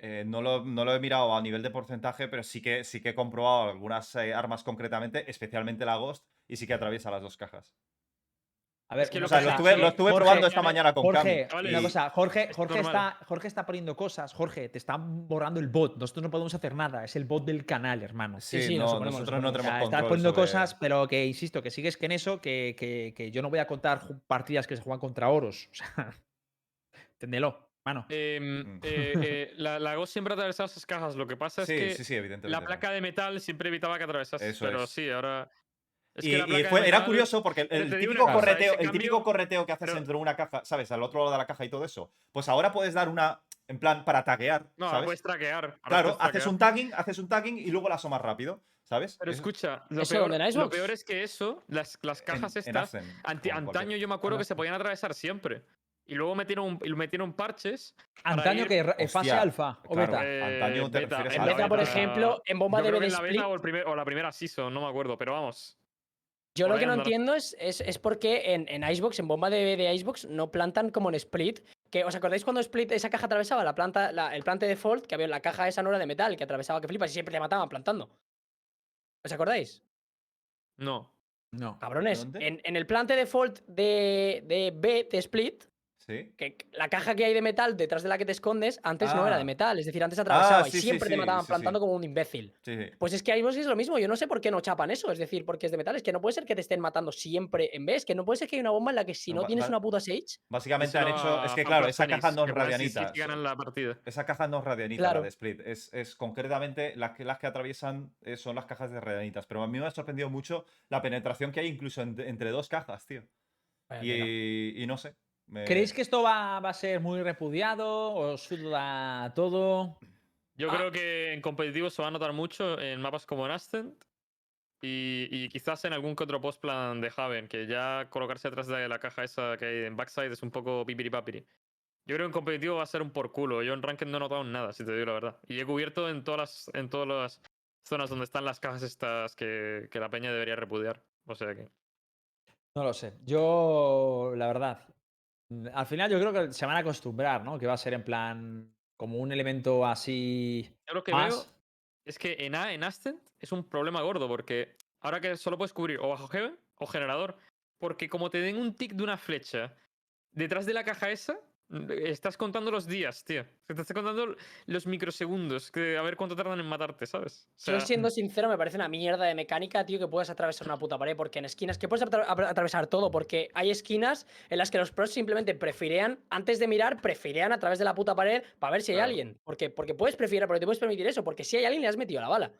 Eh, no, lo, no lo he mirado a nivel de porcentaje, pero sí que, sí que he comprobado algunas eh, armas concretamente, especialmente la Ghost, y sí que atraviesa las dos cajas. A ver, Es que lo O sea, que lo pasa- estuve, sí, lo estuve Jorge, probando esta mañana con Jorge, Cami. una y- cosa, Jorge, Jorge, está, Jorge está poniendo cosas. Jorge, te está borrando el bot. Nosotros no podemos hacer nada. Es el bot del canal, hermano. Sí, sí, nos no, suponemos, nosotros no nos O tenemos sea, control estás poniendo sobre- cosas, pero que insisto, que sigues que en eso, que, que- que yo no voy a contar partidas que se juegan contra oros. O sea, mano. Em, Mm. eh, eh, la, la Ghost siempre ha atravesado esas cajas. Lo que pasa Sí, es que sí, sí, la placa de metal siempre evitaba que atravesase. Eso pero es. sí, ahora. Es Y, que fue- era curioso porque el, típico cosa, correteo, el típico correteo que haces pero- dentro de una caja, ¿sabes? Al otro lado de la caja y todo eso. Pues ahora puedes dar una, en plan, para taguear, No, ¿sabes? puedes traquear. Claro, puedes haces un tagging, haces un tagging y luego la asomas rápido, ¿sabes? Pero Eso- escucha, lo ¿Eso peor, lo es que eso, las, las cajas en estas, anti- cualquier- antaño yo me acuerdo que se podían atravesar siempre. Y luego metieron, metieron parches. Antaño ir- que ra- fase Hostia, alfa o claro. beta. eh, Antaño te refieres En a la beta, por beta. ejemplo, en bomba yo de creo que BD en la beta o, el primer- o la primera season, no me acuerdo, pero vamos. Yo lo que no entiendo es, es, es por qué en, en Icebox, en bomba de, de Icebox, no plantan como en Split. Que, ¿Os acordáis cuando Split esa caja atravesaba la planta, la- el plante default, que había la caja esa no era de metal, que atravesaba que flipas y siempre te mataban plantando? ¿Os acordáis? No. No. Cabrones, en, en el plante default de, de B de Split, Sí. que la caja que hay de metal detrás de la que te escondes, antes no era Ah. de metal, es decir, antes atravesaba sí, y sí, siempre te mataban sí, sí. plantando como un imbécil. Sí, sí. Pues es que Icebox es lo mismo, yo no sé por qué no chapan eso, es decir, porque es de metal, es que no puede ser que te estén matando siempre en vez, que no puede ser que hay una bomba en la que si No, tienes una puta Sage, Básicamente han hecho. Es que claro, esa caja no es radianita. ganan la partida. Esa caja no es radianita, Claro. la de Split. Es, es concretamente las que, las que atraviesan eh, son las cajas de radianitas. Pero a mí me ha sorprendido mucho la penetración que hay incluso en- entre dos cajas, tío. Vaya tela. Y, y no sé. Me- ¿Creéis que esto va, va a ser muy repudiado? ¿Os suda todo? Yo Ah. creo que en competitivo se va a notar mucho en mapas como en Ascent y, y quizás en algún que otro postplan de Haven, que ya colocarse detrás de la caja esa que hay en backside es un poco pipiri papiri. Yo creo que en competitivo va a ser un por culo. Yo en Ranked no he notado nada, si te digo la verdad. Y he cubierto en todas las, en todas las zonas donde están las cajas estas que, que la peña debería repudiar. O sea que. No lo sé. Yo, la verdad, al final yo creo que se van a acostumbrar, ¿no? Que va a ser en plan como un elemento así Yo lo que más. veo es que en A, en Ascent, es un problema gordo, porque ahora que solo puedes cubrir o bajo Heaven o generador, porque como te den un tick de una flecha detrás de la caja esa, estás contando los días, tío. Te estás contando los microsegundos, que a ver cuánto tardan en matarte, ¿sabes? O Yo sea, siendo sincero, me parece una mierda de mecánica, tío, que puedas atravesar una puta pared, porque en esquinas, que puedes atra- atra- atravesar todo, porque hay esquinas en las que los pros simplemente prefirían, antes de mirar, prefirían a través de la puta pared para ver si hay Claro. alguien. Porque, porque puedes preferir, porque te puedes permitir eso, porque si hay alguien le has metido la bala.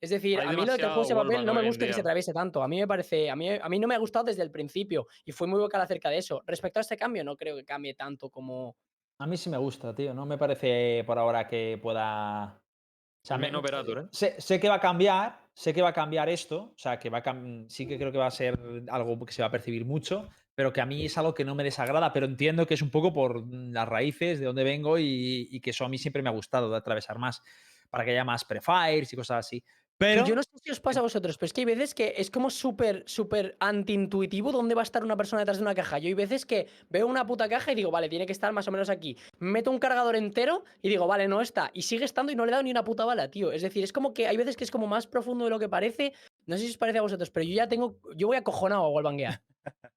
Es decir, Hay a mí lo de que el juego papel no me gusta que se atraviese tanto. A mí me parece, a mí, a mí no me ha gustado desde el principio y fui muy vocal acerca de eso. Respecto a este cambio, no creo que cambie tanto como. A mí sí me gusta, tío. No me parece por ahora que pueda. O sea, me- operator, ¿eh? sé, sé que va a cambiar, sé que va a cambiar esto, o sea, que va a cam- sí que creo que va a ser algo que se va a percibir mucho, pero que a mí es algo que no me desagrada, pero entiendo que es un poco por las raíces de dónde vengo y, y que eso a mí siempre me ha gustado, de atravesar más, para que haya más prefires y cosas así. Pero Yo no sé si os pasa a vosotros, pero es que hay veces que es como súper, súper antiintuitivo dónde va a estar una persona detrás de una caja. Yo hay veces que veo una puta caja y digo, vale, tiene que estar más o menos aquí. Meto un cargador entero y digo, vale, no está. Y sigue estando y no le he dado ni una puta bala, tío. Es decir, es como que hay veces que es como más profundo de lo que parece. No sé si os parece a vosotros, pero yo ya tengo. Yo voy acojonado a Wallbanguear.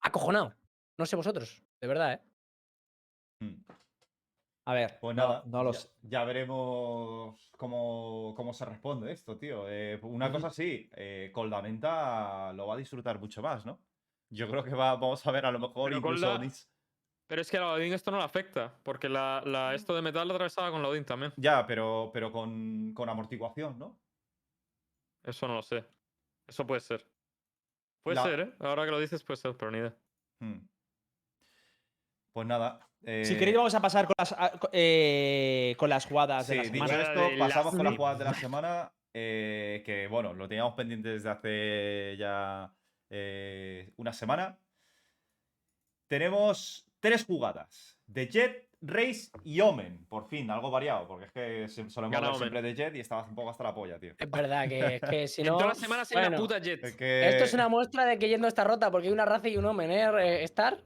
acojonado. No sé vosotros, de verdad, ¿eh? Mm. A ver, Pues no- nada, no, lo ya, sé. ya veremos cómo, cómo se responde esto, tío. Eh, una cosa sí, eh, Coldamenta lo va a disfrutar mucho más, ¿no? Yo creo que va, vamos a ver a lo mejor Pero incluso Colda- Pero es que a la Odin esto no le afecta, porque la, la- esto de metal lo atravesaba con la Odin también. Ya, pero, pero con, con amortiguación, ¿no? Eso no lo sé. Eso puede ser. Puede La- ser, ¿eh? Ahora que lo dices, puede ser, pero ni idea. Hmm. Pues nada. Si eh, queréis vamos a pasar con las, eh, con jugadas de la dicho semana. Semana esto, de pasamos con las jugadas de la semana. eh, que bueno, lo teníamos pendiente desde hace ya eh, una semana. Tenemos tres jugadas: de Jet, Race y Omen. Por fin, algo variado, porque es que se- solemos hablar siempre de Jet y estaba un poco hasta la polla, tío. Es verdad que, que si no. todas las semanas hay una puta jet. Es que- Esto es una muestra de que yendo está rota, porque hay una raza y un Omen, ¿eh? Star.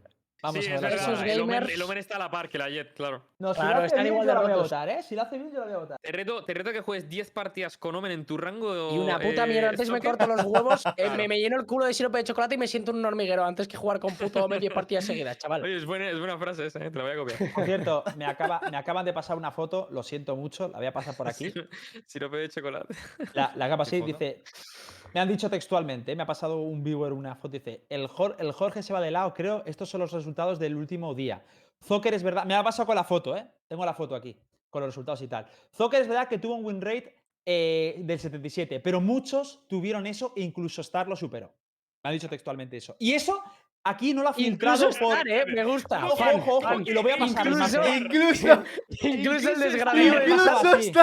Vamos sí, a es ver. Esos El Omen, gamers- el Omen está a la par que la Jet, claro. No, si Claro, lo hace están bien, igual yo de la voy a votar, ¿eh? Si lo hace bien, yo la voy a votar. Te reto, te reto que juegues 10 partidas con Omen en tu rango. Y una puta eh, mierda. Antes me corto los huevos, eh, me, me lleno el culo de sirope de chocolate y me siento un hormiguero antes que jugar con puto Omen 10 partidas seguidas, chaval. Oye, es buena, es buena frase esa, ¿eh? te la voy a copiar. Por cierto, me, acaba, me acaban de pasar una foto, lo siento mucho, la voy a pasar por aquí. Sirope de chocolate. La, la capa ¿Qué así dice. Me han dicho textualmente, me ha pasado un viewer una foto, dice, el, Jor- el Jorge se va de lado, creo, estos son los resultados del último día. Zocker es verdad, me ha pasado con la foto, ¿eh? Tengo la foto aquí, con los resultados y tal. Zocker es verdad que tuvo un win rate eh, del 77, pero muchos tuvieron eso e incluso Star lo superó. Me ha dicho textualmente eso. Y eso aquí no lo ha Incluso filtrado por. Star, ¿eh? Me gusta. Ojo, ojo, ojo, y lo voy a pasar. Incluso, Marcel. Incluso, incluso el Incluso desgraciado. Incluso.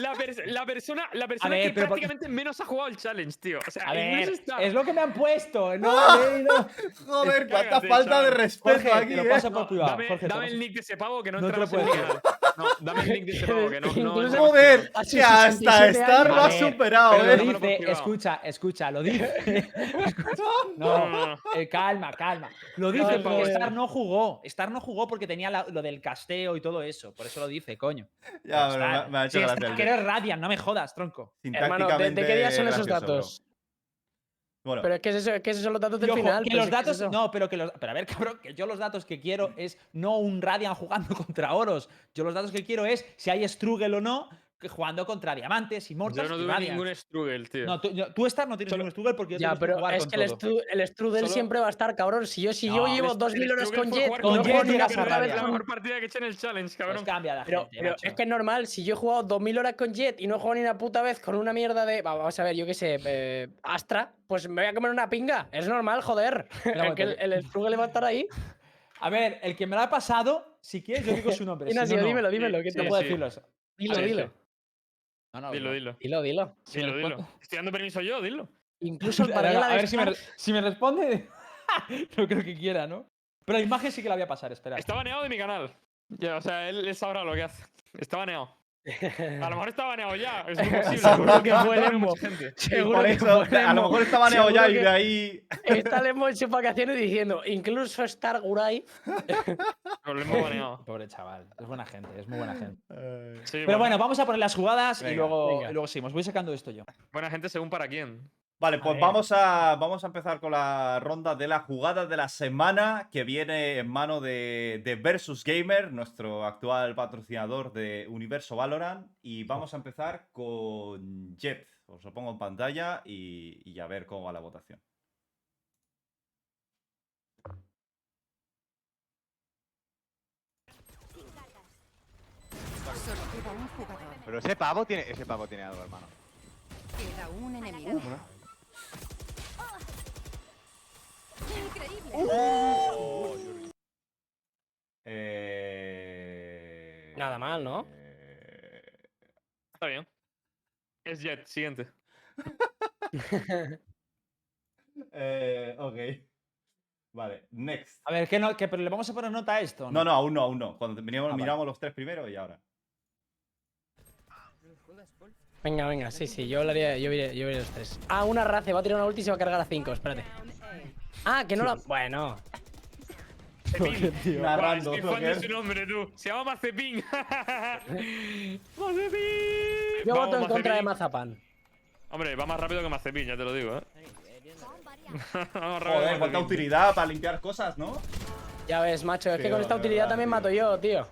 La, pers- la persona, la persona ver, que pero por- prácticamente menos ha jugado el challenge, tío. O sea, A incluso ver, está. es lo que me han puesto. No. Joder, cuánta falta de chaval. respeto Jorge, aquí, te lo eh. paso por No, privado. dame Jorge, el nick de ese pavo que no, No te lo puedo. No, dame el nick de ese pavo que no. no, Joder, que hasta 67 Star lo ha superado, pero Lo eh. Dice, escucha, escucha, lo dice. No, No, no, no. eh, calma, calma. Lo dice porque. Star no jugó. Star no jugó porque tenía la- lo del casteo y todo eso. Por eso lo dice, coño. Ya, me, ha hecho Sí, gracia. De- eres Radiant, no me jodas, tronco. Hermano, ¿de, de qué día son esos datos? Bueno, Pero es que, es eso, que esos son los datos del ojo, final. que pero los es es datos. No, pero que los. Pero a ver, cabrón, que yo los datos que quiero es no un Radiant jugando contra oros. Yo los datos que quiero es si hay Struggle o no jugando contra Diamantes, Yo Immortals no y tuve ningún struggle, tío. No, tú, yo- tú Star no tienes Solo- ningún Struggle porque yo Ya, pero jugar es con que el, todo. stru- el Strudel Solo- siempre va a estar, cabrón. Si yo, si yo No, llevo El- 2000 el horas struggle con Jet, y no con Jet llegas a puta vez Radiant. la mejor partida que he hecho en el challenge, Pues cabrón. cambia la Pero, gente, pero macho. es que es normal, si yo he jugado 2000 horas con Jet y no he jugado ni una puta vez con una mierda de. va, Vamos a ver, yo qué sé, eh, Astra, pues me voy a comer una pinga. Es normal, joder. Pero Es que el, el Struggle va a estar ahí. A ver, el que me lo ha pasado, si quieres, yo digo su nombre. si no, no. dímelo, dímelo. que Sí, te No puedo decirlo eso. Dilo, dilo. Sí. No, no, Dilo, dilo. Dilo, dilo. Si Dilo, dilo. Estoy dando permiso yo, dilo. Incluso el A ver, Parguela a ver si me, si responde. no creo que quiera, ¿no? Pero la imagen sí que la voy a pasar, espera. Está baneado de mi canal. Ya, o sea, él, él sabrá lo que hace. Está baneado. A lo mejor está baneado ya. Es muy posible. Seguro que fue gente. y Seguro que eso, fue a lo mejor está baneado ya y de ahí. Está Lembo en sus vacaciones diciendo, incluso Star Guray. Problema baneado. Pobre chaval. Es buena gente, es muy buena gente. Sí, Pero bueno, vamos a poner las jugadas y luego, y luego seguimos. Voy sacando esto yo. Buena gente según para quién. Vale, pues vamos a, vamos a empezar con la ronda de la jugada de la semana que viene en mano de, de Versus Gamer, nuestro actual patrocinador de Universo Valorant. Y vamos a empezar con Jet. Os lo pongo en pantalla y, y a ver cómo va la votación. Pero ese pavo tiene, ese pavo tiene algo, hermano. Queda un enemigo. Increíble. Eh... Nada mal, ¿no? eh, Está bien. Es Jet, siguiente. eh, ok. Vale, next. A ver, ¿qué no, qué- pero le vamos a poner nota a esto. No, no, aún no, aún no. Cuando miramos, Ah, vale. los tres primero y ahora. Venga, venga, sí, sí, yo hablaría, yo iré, yo iré los tres. Ah, una race, va a tirar una ulti y se va a cargar a 5, espérate. Ah, que no la. Bueno. Cepín. Narrando, Buah, estoy fan de Zucker. su nombre, tú. Se llama Mazepin. Mazepin. Yo Vamos, voto en contra de. Mazapán. Hombre, va más rápido que Mazepin, ya te lo digo, ¿eh? Vamos rápido que Joder, cuánta utilidad para limpiar cosas, ¿no? Ya ves, macho, es que con esta utilidad verdad, también tío. mato yo, tío.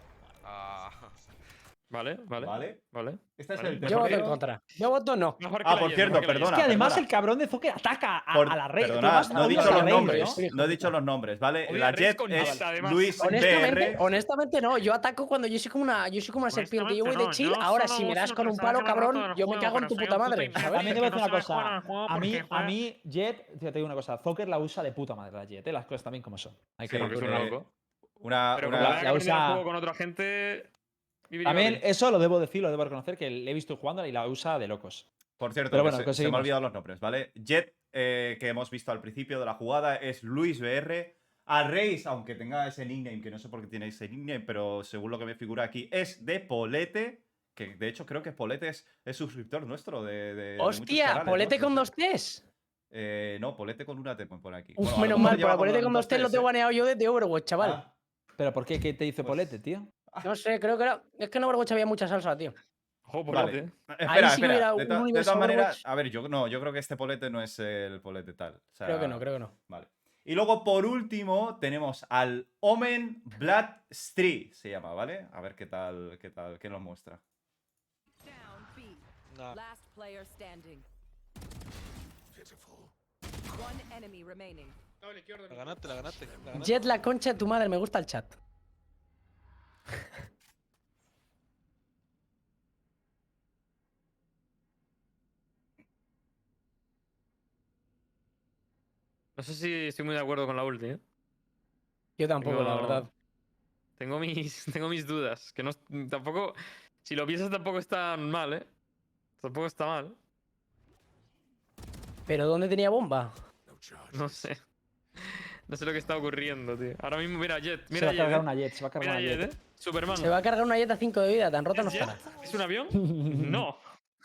Vale, vale. Vale. Vale. Este es Vale. el Yo voto en contra. Yo voto no. Mejor Ah, por cierto, perdona. Es que además perdona. el cabrón de Zucker ataca a, Por- a la. Perdona, no he dicho los nombres. Rey, No he dicho los nombres, ¿vale? La Jet con es además. Luis Honestamente, BR. honestamente no, yo ataco cuando yo soy como una, yo soy como una serpiente, yo voy de chill, no, ahora si me das con un palo, cabrón, yo me cago en tu puta madre. También Es debo que decir una cosa. A mí, a mí, Jet, te digo una cosa. Zucker la usa de puta madre la Jet, ¿eh? las cosas también como son. Hay que Sí, porque es un recurrir. loco. Una, Pero la- la, la usa- juego con otra gente. También eso lo debo decir, lo debo reconocer, que le he visto jugando y la usa de locos. Por cierto, Pero bueno, se- se, me han olvidado los nombres, ¿vale? Jet, eh, que hemos visto al principio de la jugada, es Luis BR. A Reis, aunque tenga ese nickname, que no sé por qué tiene ese nickname, pero según lo que me figura aquí, es de Polete. Que de hecho creo que Polete es, es suscriptor nuestro de. de- de muchos Hostia, canales, polete ¿no? con dos T's. Eh, no, Polete con una T por aquí. Uf, Bueno, menos mal, para polete con dos T's lo tengo ¿eh? baneado yo desde Overwatch, chaval. Ah, ¿Pero por qué? ¿Qué te dice Pues- Polete, tío? No sé, creo que era. Es que en Overwatch había mucha salsa, tío. Ojo, por Vale. vale. Espera, sí que espera. hubiera De, un de todas maneras, a ver, yo no, yo creo que este Polete no es el Polete tal. o sea, Creo que no, creo que no. Vale. Y luego, por último, tenemos al Omen Blood Street, se llama, ¿vale? A ver qué tal, qué tal, qué nos muestra. Down B. Last player standing. One enemy remaining. La ganaste, la ganaste. La ganaste. Jet la concha de tu madre, me gusta el chat. No sé si estoy muy de acuerdo con la ulti, ¿eh? Yo tampoco, la verdad. Tengo mis, tengo mis dudas. Que no, tampoco. Si lo piensas, tampoco está mal, ¿eh? Tampoco está mal. Pero ¿dónde tenía bomba? No sé. No sé lo que está ocurriendo, tío. Ahora mismo, mira, Jet. Se Mira va a Jet. cargar ¿eh? una jet, se va a cargar Mira una Jet, jet. ¿eh? Superman. Se va a cargar una jet a 5 de vida, tan rota no ¿Es, Jet? estará. ¿Es un avión? No.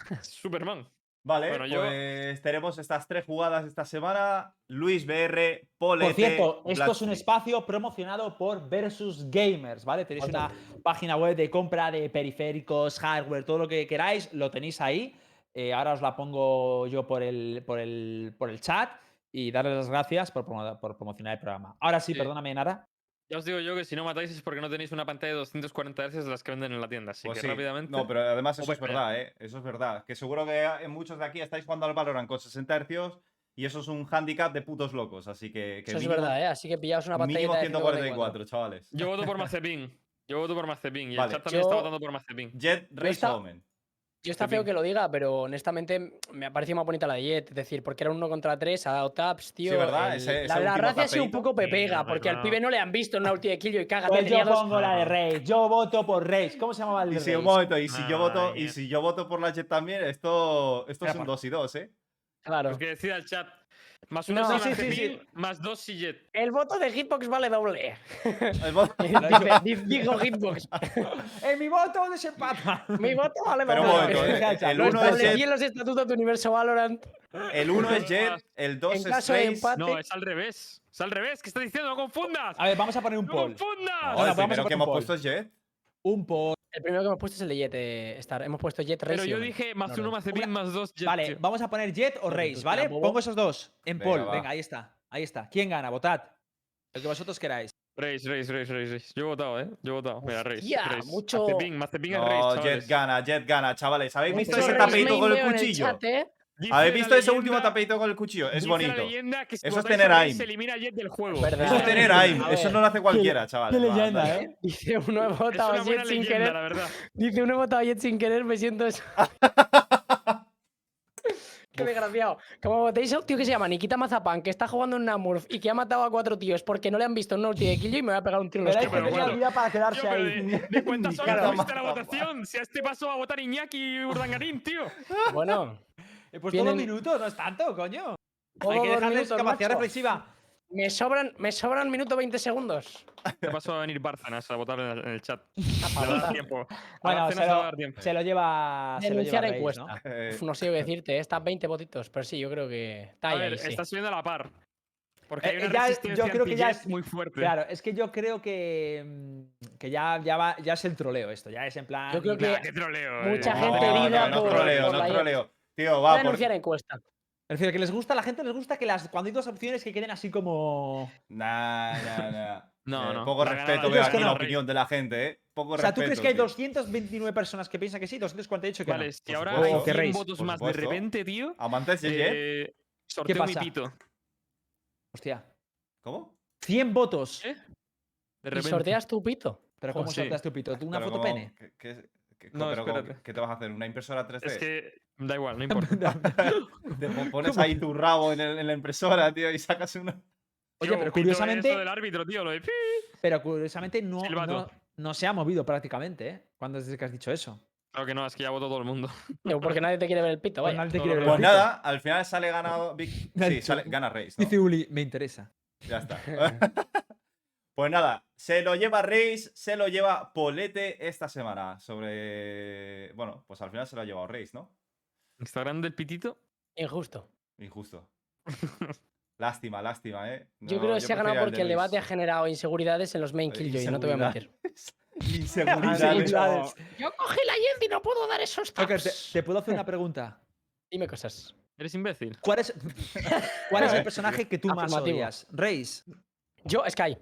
Superman. Vale, Bueno, yo- pues tenemos estas tres jugadas esta semana. Luis BR, Polete, Por cierto, esto es un espacio promocionado por Versus Gamers, ¿vale? Tenéis una página web de compra de periféricos, hardware, todo lo que queráis, lo tenéis ahí. Eh, ahora os la pongo yo por el, por el, por el chat y darles las gracias por, promo- por promocionar el programa. Ahora sí, Sí. perdóname, Nara. Ya os digo yo que si no matáis es porque no tenéis una pantalla de 240 Hz de las que venden en la tienda. Así Pues que sí. rápidamente. No, pero además eso es a verdad, ¿eh? Eso es verdad. Que seguro que en muchos de aquí estáis jugando al Valorant con 60 Hz y eso es un handicap de putos locos. Así que. que Eso es verdad, ¿eh? Así que pillaos una pantalla Mínimo de 144, chavales. Yo voto por Mazepin. Yo voto por Mazepin. Y Vale. el chat también está Yo- votando por Mazepin. Jet Race está- Omen. Yo está feo que lo diga, pero honestamente me ha parecido más bonita la de Jet. Es decir, porque era un uno contra tres, ha dado taps, tío. ¿verdad? el- Ese- la ese la ha sido un poco Sí, pepega, porque al pibe no le han visto en una ulti de kill y caga. Pues yo pongo la de Rage. Yo voto por Rage. ¿Cómo se llamaba el de Y si, un momento, y si yo voto, y si yo voto por la Jet también, esto, esto es un por- 2 y 2, ¿eh? Claro. Pues que decida el chat. Más uno No, sí, sí, sí. más dos si Jet. El voto de Hitbox vale doble. El voto- Dice- di- Dijo Hitbox. ¡En mi voto desempata! Mi voto vale Pero un doble. momento, eh, el 1 es Jet, los estatutos de Universo Valorant. el 1 es Jet, el 2 En es caso de empate- No, es al revés. Es al revés. ¿Qué estás diciendo? ¡No confundas! A ver, vamos a poner un ¡No poll. confundas! No, Ahora, el primero que hemos puesto es Jet. Un poll. El primero que hemos puesto es el de Jet, eh, Star. Hemos puesto Jet Race. Pero yo dije más No, uno no. Mazepin, más dos Jet. Vale, tío. vamos a poner Jet o Race, ¿vale? Pongo esos dos en Venga, va. Venga, ahí está. Ahí está. ¿Quién gana? Votad. El que vosotros queráis. Race, race, race, race, race. Yo he votado, ¿eh? Yo he votado. Mira, race. Hostia, race. mucho- Mazepin, Mazepin es No, race, Jet chavales. gana, Jet gana, chavales. ¿Habéis visto Mucho ese tapeito main con el en cuchillo? chat, ¿eh? ¿Habéis la visto ese último tapeito con el cuchillo? Es bonito. La que si Eso es tener aim. Se elimina Jet del juego. Verdad. Eso es tener aim. Eso no lo hace cualquiera, chavales. qué Va, leyenda, dale. ¿eh? Dice uno he Es votado Jet sin leyenda, querer. la verdad. Dice uno he votado a Jet sin querer, me siento eso. Qué desgraciado. Como votéis a un tío que se llama Nikita Mazapán, que está jugando en Namurf y que ha matado a cuatro tíos porque no le han visto en una ulti de Killjoy, me voy a pegar un tiro en los Pero hay pero bueno. vida para quedarse Tío, pero ahí. de, de cuántas horas Claro. la votación? Si a este paso va a votar Iñaki Urdangarín, tío. Bueno, He puesto Vienen- dos minutos, no es tanto, coño. Hay que dejarles capacidad macho. reflexiva. Me sobran, me sobran minuto 20 segundos. Te paso a venir Bárcenas a votar en el, chat. Le va a dar tiempo. Bueno, se le va a lo, dar tiempo. se lo lleva. Se lo lleva Denunciar encuesta. ¿no? Eh, no sé qué decirte, ¿eh? están 20 votitos, pero sí, yo creo que está A ahí, ver, ahí, sí. está subiendo a la par. Porque hay Eh, ya- resistencia yo creo que ya es- muy fuerte. Claro, es que yo creo que. mm, Que ya, ya, va, ya es el troleo esto. Ya es en plan. Yo creo que- Nah, qué troleo. mucha eh. gente herida no, no por- troleo, por no troleo. Tío, Voy va, a por... denunciar encuesta. Prefiero que les gusta a la gente, les gusta que las, cuando hay dos opciones que queden así como. Nah, nah, nah. No, Eh, no, Poco respeto la veo aquí Es que la no. opinión de la gente, ¿eh? Poco O sea, ¿tú crees que hay tío. 229 personas que piensan que sí, 248 que Vale, no? si Por ahora supuesto. hay O que 100 Reis, votos por más de repente, tío. ¿Amantes Jet? Eh, sorteo pasa? mi pito. Hostia. ¿Cómo? 100 votos. ¿Eh? De ¿Y repente. sorteas tu pito? Pero ¿cómo Sí. sorteas tu pito? ¿Tú una Pero foto ¿cómo? pene? ¿Qué, qué- qué- No, pero ¿cómo- espérate. ¿Qué te vas a hacer? ¿Una impresora 3D? Es que da igual, no importa. Te pon- pones ahí tu rabo en, el- en la impresora, tío, y sacas una. Oye, Tío, pero curiosamente- Eso del árbitro, tío, lo de pi. Pero curiosamente no, no, no se ha movido prácticamente, ¿eh? Cuando desde que has dicho eso. Claro que no, es que ya votó todo el mundo. Porque nadie te quiere ver el pito, Pues vaya. el Pues pito. nada, al final sale ganado. Ha Sí, sale, gana Reis. ¿no? Dice Uli, me interesa. Ya está. pues nada, se lo lleva Reis, se lo lleva Polete esta semana. Sobre. Bueno, pues al final se lo ha llevado Reis, ¿no? Instagram del pitito. Injusto. Injusto. lástima, lástima, ¿eh? Yo creo que se ha ganado el porque el debate ha generado inseguridades en los main Eh, killjoy, no te voy a mentir. Inseguridades. Yo cogí la Jet y no puedo dar esos Ok, te, taps. te puedo hacer una pregunta. Dime cosas. ¿Eres imbécil? ¿Cuál es, ¿cuál es el personaje que tú más odias? Reis. Yo, Sky.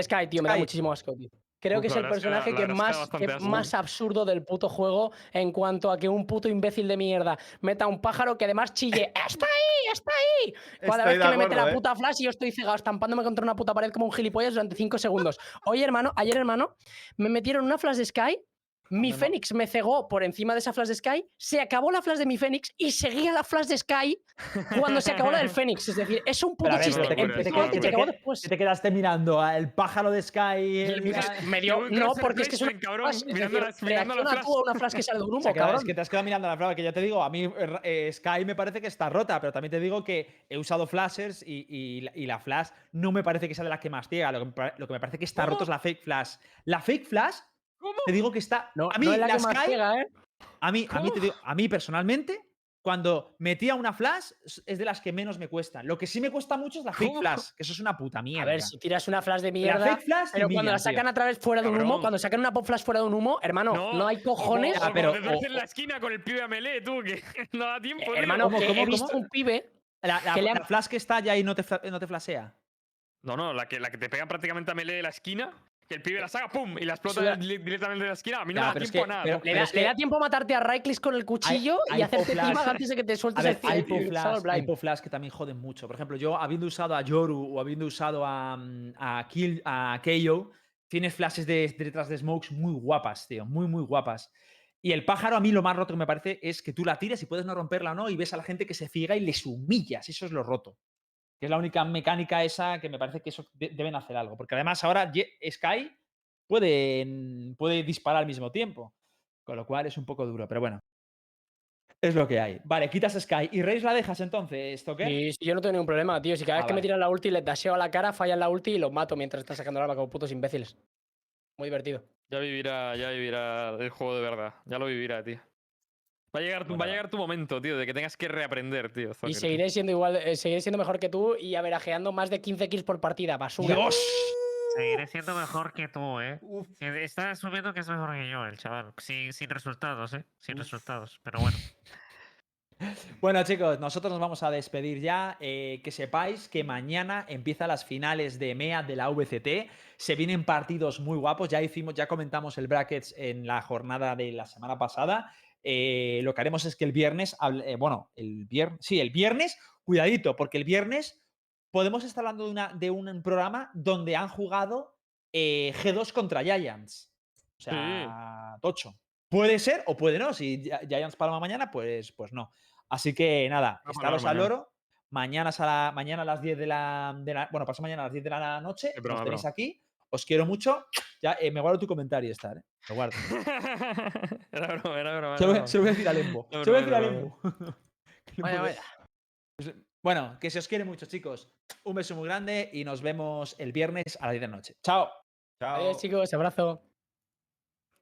Sky, tío, me da muchísimo asco, tío. Creo Uf, que es el es que personaje que más, que más absurdo del puto juego en cuanto a que un puto imbécil de mierda meta un pájaro que además chille ¡Está ahí! ¡Está ahí! Cada Estoy vez que me mete acuerdo, la ¿eh? puta flash y yo estoy cegado estampándome contra una puta pared como un gilipollas durante 5 segundos. Oye, hermano, ayer, hermano, me metieron una flash de Sky Mi no, no. Fénix me cegó por encima de esa flash de Sky, se acabó la flash de mi Fénix y seguía la flash de Sky cuando se acabó la del Fénix. Es decir, es un puto chiste. te- Empezó que te- antes y que te- acabó que- después. ¿Qué te quedaste mirando? ¿Al pájaro de Sky? el- Me dio- no, porque es que es una cabrón, flash, es mirando decir, mirando la flash. una flash que sale de un O humo, sea, que, cabrón. es que te has quedado mirando la flava, que ya te digo, a mí eh, eh, Sky me parece que está rota, pero también te digo que he usado flashers y, y la- y la flash no me parece que sea de las que más ciega. Lo que, me pare- lo que me parece que está roto es la fake flash. La fake flash, ¿Cómo? te digo que está. No, a mí, no es la, la que más Sky, ciega, ¿eh? a mí, a mí, te digo, a mí personalmente, cuando metía una flash, es- de las que menos me cuestan. Lo que sí me cuesta mucho es la fake ¿Cómo? flash, que eso es una puta A mierda. ver, si tiras una flash de la mierda. fake flash, Pero cuando la tío. sacan a través fuera de un humo, cuando sacan una pop flash fuera de un humo, hermano, no, hay cojones. Ah, pero- en la esquina con el pibe a melee, tú, que no da tiempo, tío. hermano, ¿Cómo, que cómo, he visto cómo? un pibe. La, la- que le han- la flash que está ya y no te, no te flashea. No, no, la que, la que te pega prácticamente a melee de la esquina, que el pibe la saca, ¡pum! Y la explota directamente de la esquina. A mí no me da es tiempo que- a nada. pero-. Le da, es le que- da tiempo a matarte a Raiklis con el cuchillo hay y hacerte pop flash. clima antes de que te sueltes ver, el hay hay flash que también joden mucho. Por ejemplo, yo habiendo usado a Yoru o habiendo usado a, a, Kill, a KO, tienes flashes de, de detrás de smokes muy guapas, tío. Muy, muy guapas. Y el pájaro, a mí lo más roto que me parece es que tú la tiras y puedes no romperla o no, y ves a la gente que se ciega y les humillas. Eso es lo roto. Que es la única mecánica esa que me parece que eso de- deben hacer algo. Porque además ahora Sky puede, puede disparar al mismo tiempo. Con lo cual es un poco duro, pero bueno. Es lo que hay. Vale, quitas Sky. ¿Y Reis la dejas entonces? ¿Esto qué? Y si yo no tengo ningún problema, tío. Si cada vez Ah, que me tiran la ulti les daseo a la cara, fallan la ulti y los mato mientras están sacando el arma como putos imbéciles. Muy divertido. Ya vivirá, ya vivirá el juego de verdad. Ya lo vivirá, tío. Va a llegar tu, va a llegar tu momento, tío, de que tengas que reaprender, tío. Y seguiré siendo igual, eh, seguiré siendo mejor que tú y averajeando más de 15 kills por partida. Basura. ¡Dios! Seguiré siendo mejor que tú, ¿eh? Uf, Está asumiendo que es mejor que yo, el chaval. Sin, sin resultados, ¿eh? Sin resultados. Pero bueno. Bueno, chicos, nosotros nos vamos a despedir ya. Eh, que sepáis que mañana empiezan las finales de MEA de la VCT. Se vienen partidos muy guapos. Ya hicimos, ya comentamos el brackets en la jornada de la semana pasada. Eh, lo que haremos es que el viernes, eh, bueno, el viernes, sí, el viernes, cuidadito, porque el viernes podemos estar hablando de, una, de un programa donde han jugado eh, G2 contra Giants. O sea, tocho. Puede ser o puede no. Si Gi- Giants palma mañana, pues, pues no. Así que nada, a estaros al mañana. oro. Mañana a, la, mañana a las 10 de la, de la- Bueno, pasado mañana a las 10 de la noche. Nos tenéis aquí. Os quiero mucho. Ya, eh, me guardo tu comentario, estar, ¿eh? Lo guardo. era broma, era broma. Se lo, voy- a decir a Lembo. No, Se lo voy a decir a no, Lembo. Que no Vaya, vaya. Bueno, que se os quiere mucho, chicos. Un beso muy grande y nos vemos el viernes a las 10 de la noche. Chao. chao. Adiós, chicos. Abrazo.